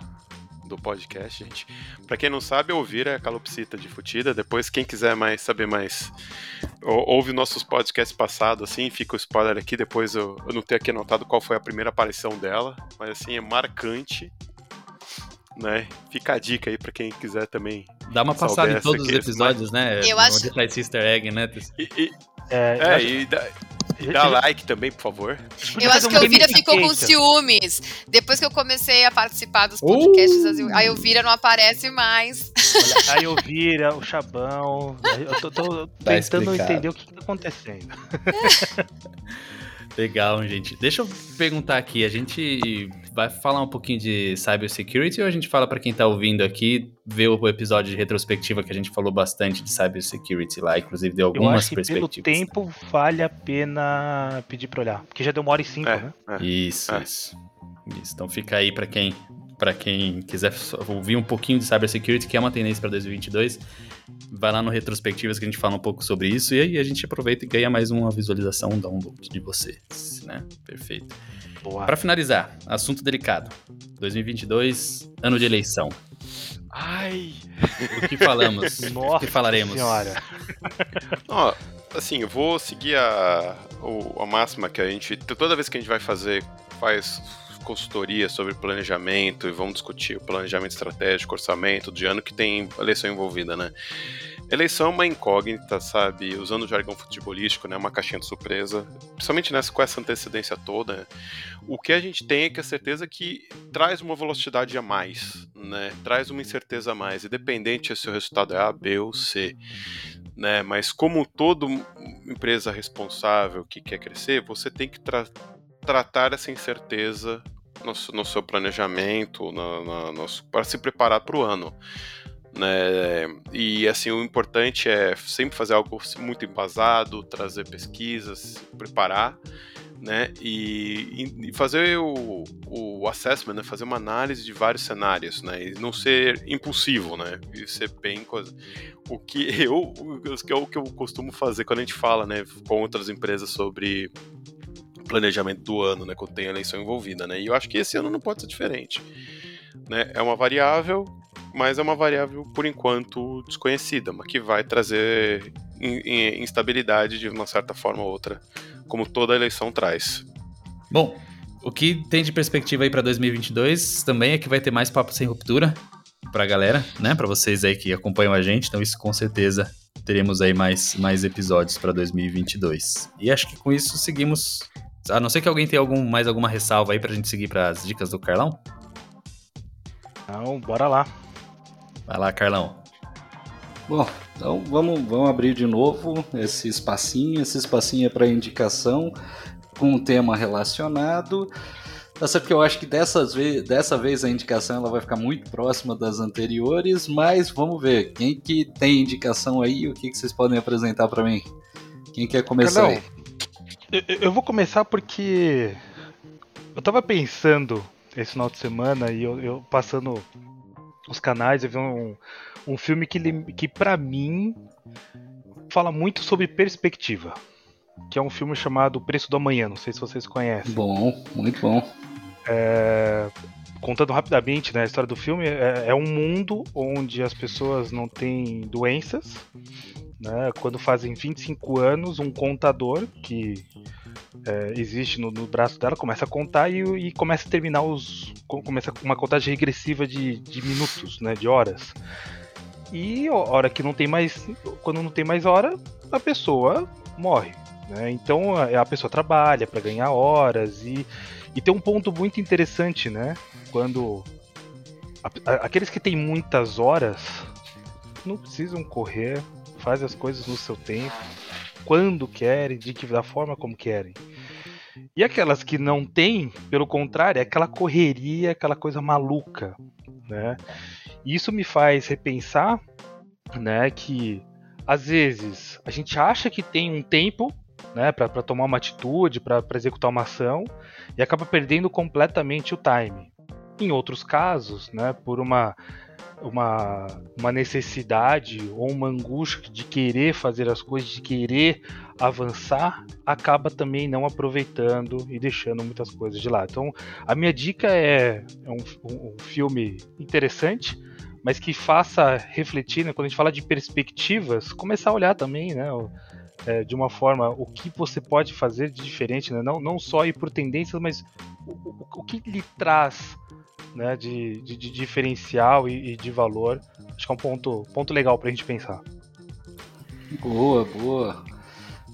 do podcast, gente. Para quem não sabe, ouvir é a calopsita de Futida. Depois, quem quiser mais saber mais, ouve nossos podcasts passados, assim, fica o spoiler aqui. Depois eu, eu não tenho aqui anotado qual foi a primeira aparição dela, mas assim, é marcante. Né? Fica a dica aí para quem quiser também. Dá uma passada em todos os episódios, né? Eu acho. Onde tá esse easter egg, né? E, e, é, é acho... e, Dá like também, por favor. Eu acho que a Elvira ficou com ciúmes. Depois que eu comecei a participar dos podcasts, uh! a Elvira não aparece mais. Olha, a Elvira, o Chabão. Eu tô, tô tá tentando entender o que, que tá acontecendo. Legal, gente. Deixa eu perguntar aqui, a gente vai falar um pouquinho de cybersecurity ou a gente fala para quem tá ouvindo aqui, ver o episódio de retrospectiva que a gente falou bastante de cybersecurity lá, inclusive deu algumas Eu acho que perspectivas. Pelo tempo vale a pena pedir para olhar, porque já deu uma hora e cinco, é, né? É, isso, é. isso. Isso. Então fica aí para quem para quem quiser ouvir um pouquinho de cybersecurity, que é uma tendência para 2022, vai lá no Retrospectivas que a gente fala um pouco sobre isso e aí a gente aproveita e ganha mais uma visualização, um download de vocês, né? Perfeito. Para finalizar, assunto delicado. 2022, ano de eleição. Ai! O que falamos? Nossa o que falaremos? Senhora. Ó, assim, eu vou seguir a, a máxima que a gente. Toda vez que a gente vai fazer, faz consultoria sobre planejamento e vamos discutir o planejamento estratégico, orçamento de ano que tem eleição envolvida, né? Eleição é uma incógnita, sabe? Usando o jargão futebolístico, né? Uma caixinha de surpresa. Principalmente nessa, com essa antecedência toda. O que a gente tem é que a certeza que traz uma velocidade a mais, né? Traz uma incerteza a mais. Independente se o resultado é A, B ou C. Né? Mas como toda empresa responsável que quer crescer, você tem que tra tratar essa incerteza no, no seu planejamento, para se preparar para o ano. Né? E assim, o importante é sempre fazer algo muito embasado, trazer pesquisas, preparar, né? E, e fazer o, o assessment, né? fazer uma análise de vários cenários, né? E não ser impulsivo, né? E ser bem coisa. O que eu, o que eu costumo fazer quando a gente fala, né, com outras empresas sobre planejamento do ano, né, quando tem eleição envolvida, né? E eu acho que esse ano não pode ser diferente, né? É uma variável, mas é uma variável por enquanto desconhecida, mas que vai trazer instabilidade de uma certa forma ou outra, como toda eleição traz. Bom, o que tem de perspectiva aí para 2022 também é que vai ter mais papo sem ruptura para a galera, né? Para vocês aí que acompanham a gente, então isso com certeza teremos aí mais, mais episódios para 2022. E acho que com isso seguimos a não ser que alguém tenha algum, mais alguma ressalva aí pra gente seguir para as dicas do Carlão. Então, bora lá. Vai lá, Carlão. Bom, então vamos, vamos abrir de novo esse espacinho. Esse espacinho é para indicação com um tema relacionado. Tá certo que eu acho que dessas ve dessa vez a indicação ela vai ficar muito próxima das anteriores, mas vamos ver. Quem que tem indicação aí? O que, que vocês podem apresentar para mim? Quem quer começar Carlão, aí? Eu, eu vou começar porque eu tava pensando esse final de semana e eu, eu passando os canais, eu vi um, um filme que, que para mim fala muito sobre perspectiva. Que é um filme chamado Preço do Amanhã, não sei se vocês conhecem. Bom, muito bom. É, contando rapidamente né, a história do filme, é, é, um mundo onde as pessoas não têm doenças. Né, quando fazem 25 anos, um contador que é, existe no, no, braço dela começa a contar e, e, começa a terminar os. começa uma contagem regressiva de, de minutos, né, de horas. E hora que não tem mais. Quando não tem mais hora, a pessoa morre. Né? Então a, a pessoa trabalha para ganhar horas e, e tem um ponto muito interessante, né? Quando a, a, aqueles que têm muitas horas não precisam correr, fazem as coisas no seu tempo, quando querem, de que da forma como querem. E aquelas que não têm, pelo contrário, é aquela correria, aquela coisa maluca, né? Isso me faz repensar, né, que às vezes a gente acha que tem um tempo, né, para tomar uma atitude, para executar uma ação, e acaba perdendo completamente o time. Em outros casos, né, por uma uma, uma necessidade ou uma angústia de querer fazer as coisas, de querer avançar, acaba também não aproveitando e deixando muitas coisas de lado. Então, a minha dica é, é um, um, filme interessante, mas que faça refletir, né, quando a gente fala de perspectivas, começar a olhar também, né, é, de uma forma o que você pode fazer de diferente, né, não, não só ir por tendências, mas o, o, o que lhe traz né, de, de, de diferencial e, e, de valor. Acho que é um ponto, ponto legal para a gente pensar. Boa, boa.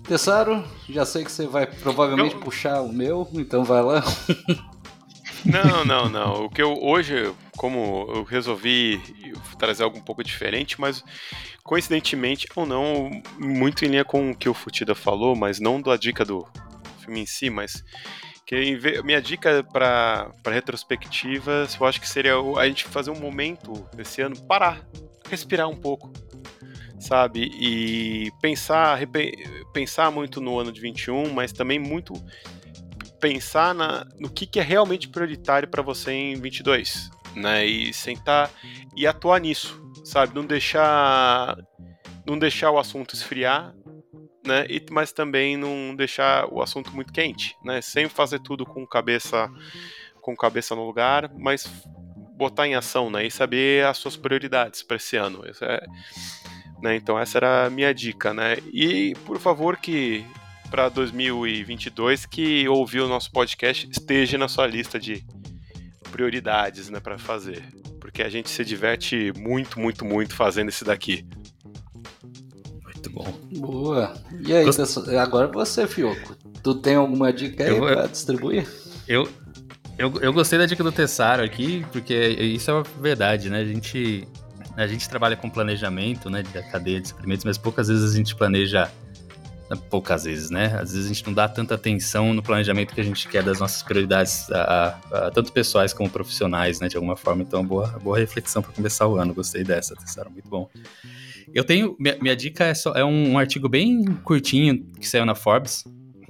Tessaro, já sei que você vai provavelmente puxar o meu, então vai lá. Não, não, não. O que eu hoje, como eu resolvi trazer algo um pouco diferente, mas coincidentemente ou não, muito em linha com o que o Futida falou, mas não da dica do filme em si, mas que minha dica para retrospectivas, eu acho que seria a gente fazer um momento esse ano, parar, respirar um pouco, sabe? E pensar, pensar muito no ano de 21, mas também muito pensar na, no que, que é realmente prioritário para você em 22, né? E sentar e atuar nisso, sabe? Não deixar não deixar o assunto esfriar, né? E, mas também não deixar o assunto muito quente, né? Fazer tudo com cabeça com cabeça no lugar, mas botar em ação, né? E saber as suas prioridades para esse ano. É, né? Então essa era a minha dica, né? E por favor que para 2022 que ouviu o nosso podcast esteja na sua lista de prioridades, né, para fazer, porque a gente se diverte muito, muito, muito fazendo esse daqui. Bom. Boa. E aí, Gost... agora você, Fioco. Tu tem alguma dica aí eu, pra distribuir? Eu, eu, eu gostei da dica do Tessaro aqui, porque isso é uma verdade, né? A gente, a gente trabalha com planejamento, né, da cadeia de suprimentos, mas poucas vezes a gente planeja poucas vezes, né? Às vezes a gente não dá tanta atenção no planejamento que a gente quer das nossas prioridades, a, a, a tanto pessoais como profissionais, né? De alguma forma. Então, boa, boa reflexão para começar o ano. Gostei dessa, Tessaro, muito bom. Eu tenho. Minha, minha dica é, só, é um, um, artigo bem curtinho que saiu na Forbes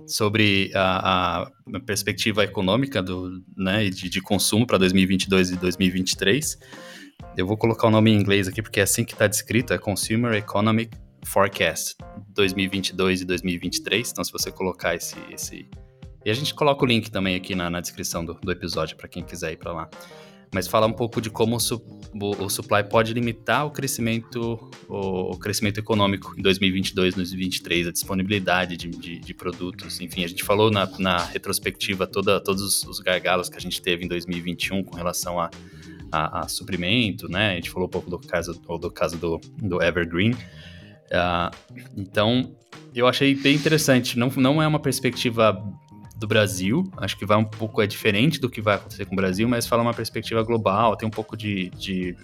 sobre a, a perspectiva econômica do, né, de, de consumo para 2022 e 2023. Eu vou colocar o nome em inglês aqui porque é assim que está descrito: é Consumer Economic Forecast 2022 e 2023. Então, se você colocar esse. esse... E a gente coloca o link também aqui na, na descrição do, do episódio para quem quiser ir para lá mas falar um pouco de como o, su o, supply pode limitar o crescimento, o, o, crescimento econômico em 2022, 2023, a disponibilidade de, de, de produtos. Enfim, a gente falou na, na retrospectiva toda, todos os gargalos que a gente teve em 2021 com relação a, a, a suprimento, né? A gente falou um pouco do caso, do, caso do, do Evergreen. Uh, então, eu achei bem interessante. Não, não é uma perspectiva do Brasil. Acho que vai um pouco, é diferente do que vai acontecer com o Brasil, mas fala uma perspectiva global, tem um pouco de, de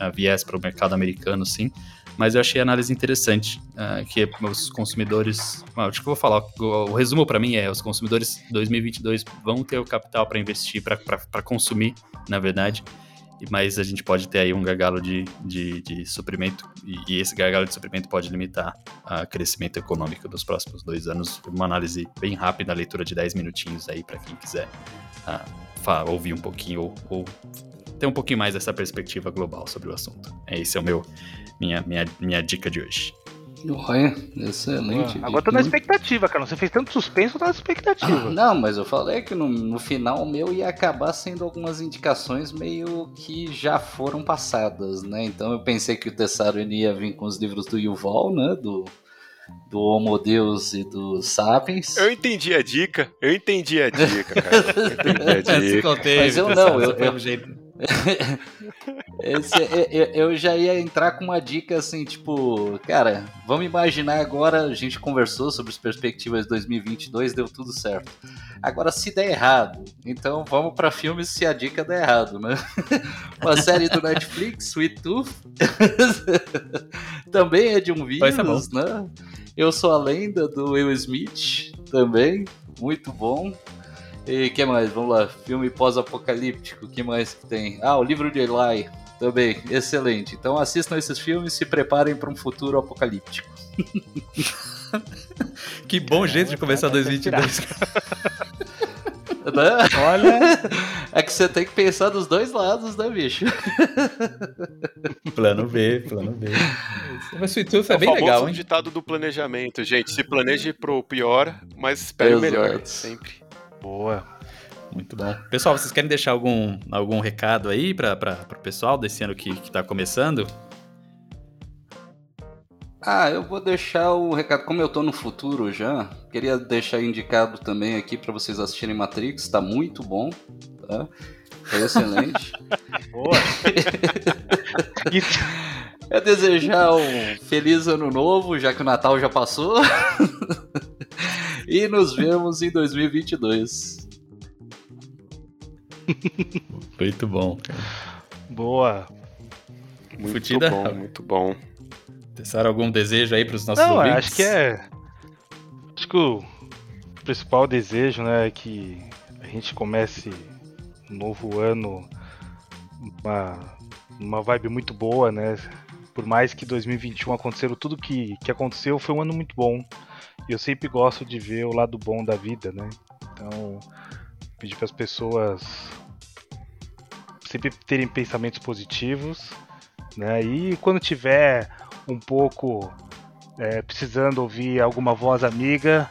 uh, viés para o mercado americano, sim. mas eu achei a análise interessante, uh, que os consumidores, acho que eu vou falar, o, o resumo para mim é, os consumidores 2022 vão ter o capital para investir, para consumir, na verdade, mas a gente pode ter aí um gargalo de, de, de suprimento, e, esse gargalo de suprimento pode limitar o crescimento econômico dos próximos dois anos. Uma análise bem rápida, leitura de 10 minutinhos aí para quem quiser uh, ouvir um pouquinho ou, ou, ter um pouquinho mais dessa perspectiva global sobre o assunto. Esse é o meu minha, minha, minha dica de hoje. Olha, excelente. Ah, agora tô na expectativa, cara. Você fez tanto suspense, eu tô na expectativa. Ah, não, mas eu falei que no, no final o meu ia acabar sendo algumas indicações meio que já foram passadas, né? Então eu pensei que o Tessaro ia vir com os livros do Yuval, né? Do, do Homo Deus e do Sapiens. Eu entendi a dica, eu entendi a dica, cara. Eu entendi a dica. Mas eu não, eu, eu, Esse, eu, eu, já ia entrar com uma dica assim, tipo, cara, vamos imaginar agora, a gente conversou sobre as perspectivas de 2022, deu tudo certo. Agora, se der errado, então vamos para filmes se a dica der errado, né? Uma série do Netflix, Sweet Tooth, também é de um vírus, né? Eu sou a lenda do Will Smith, também, muito bom. E que mais? Vamos lá. Filme pós-apocalíptico. que mais que tem? Ah, o livro de Eli. Também, excelente. Então assistam esses filmes e se preparem para um futuro apocalíptico. que bom jeito de começar 2022. Né? Olha, é que você tem que pensar dos dois lados, né, bicho? Plano B, plano B. Mas Sweet Tooth é, é bem legal, hein? ditado do planejamento, gente. Se planeje pro pior, mas espere o melhor, sempre. Boa. Muito bom. Pessoal, vocês querem deixar algum, algum recado aí para o pessoal desse ano que está começando? Ah, eu vou deixar o recado, como eu tô no futuro já, queria deixar indicado também aqui para vocês assistirem Matrix, tá muito bom, tá? Foi excelente. Boa! é desejar um feliz ano novo, já que o Natal já passou. e nos vemos em 2022. Muito bom. Boa. Muito Futida? bom, muito bom. Tessaram algum desejo aí para os nossos Não, ouvintes? acho que é. Acho que o principal desejo, né, é que a gente comece um novo ano uma, uma vibe muito boa, né? Por mais que 2021 aconteceu tudo que, que aconteceu, foi um ano muito bom. E eu sempre gosto de ver o lado bom da vida, né? Então, pedir para as pessoas sempre terem pensamentos positivos, né? E quando tiver um pouco é, precisando ouvir alguma voz amiga,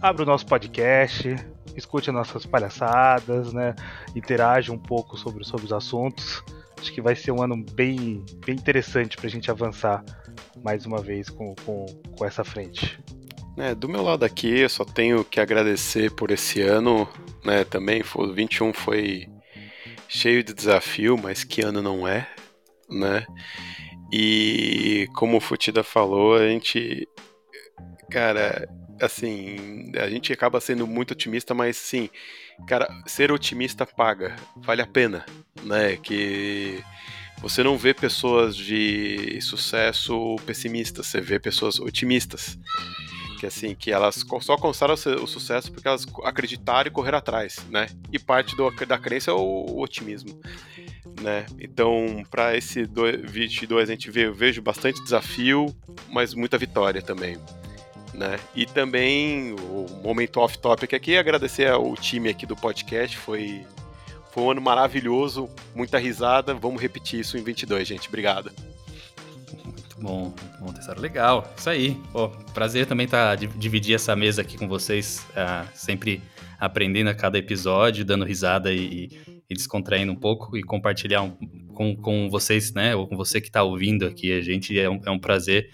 abra o nosso podcast, escute as nossas palhaçadas, né? Interage um pouco sobre, sobre os assuntos. Acho que vai ser um ano bem, bem interessante para a gente avançar mais uma vez com, com, com essa frente. É, do meu lado aqui, eu só tenho que agradecer por esse ano, né? Também foi 21 foi cheio de desafio, mas que ano não é, né? E como o Futida falou, a gente cara, assim, a gente acaba sendo muito otimista, mas sim, cara, ser otimista paga, vale a pena, né? Que você não vê pessoas de sucesso pessimistas, você vê pessoas otimistas que assim, que elas só alcançaram o sucesso porque elas acreditaram e correram atrás, né? E parte do, da crença é o, o otimismo, né? Então, para esse 22 a gente vê, eu vejo bastante desafio, mas muita vitória também. Né? E também o momento off-topic aqui, agradecer ao time aqui do podcast, foi, foi um ano maravilhoso, muita risada, vamos repetir isso em 22, gente, obrigado. Bom, bom, Tessaro. Legal, isso aí. Pô, prazer também tá, dividir essa mesa aqui com vocês, uh, sempre aprendendo a cada episódio, dando risada e, e descontraindo um pouco e compartilhar um, com, com vocês, né, ou com você que está ouvindo aqui. A gente é um, é um prazer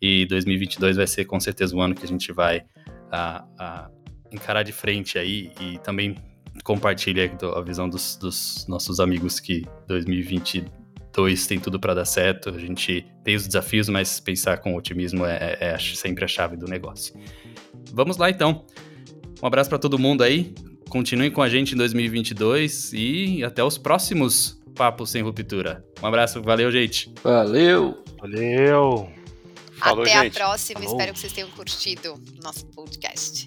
e 2022 vai ser com certeza um ano que a gente vai uh, uh, encarar de frente aí e também compartilha a visão dos, dos nossos amigos que 2022 dois tem tudo para dar certo. A gente tem os desafios, mas pensar com otimismo é, é, é sempre a chave do negócio. Vamos lá então. Um abraço para todo mundo aí. Continuem com a gente em 2022 e até os próximos Papos Sem Ruptura. Um abraço, valeu, gente. Valeu. Valeu! Falou, Até gente. a próxima. Falou. Espero que vocês tenham curtido o nosso podcast.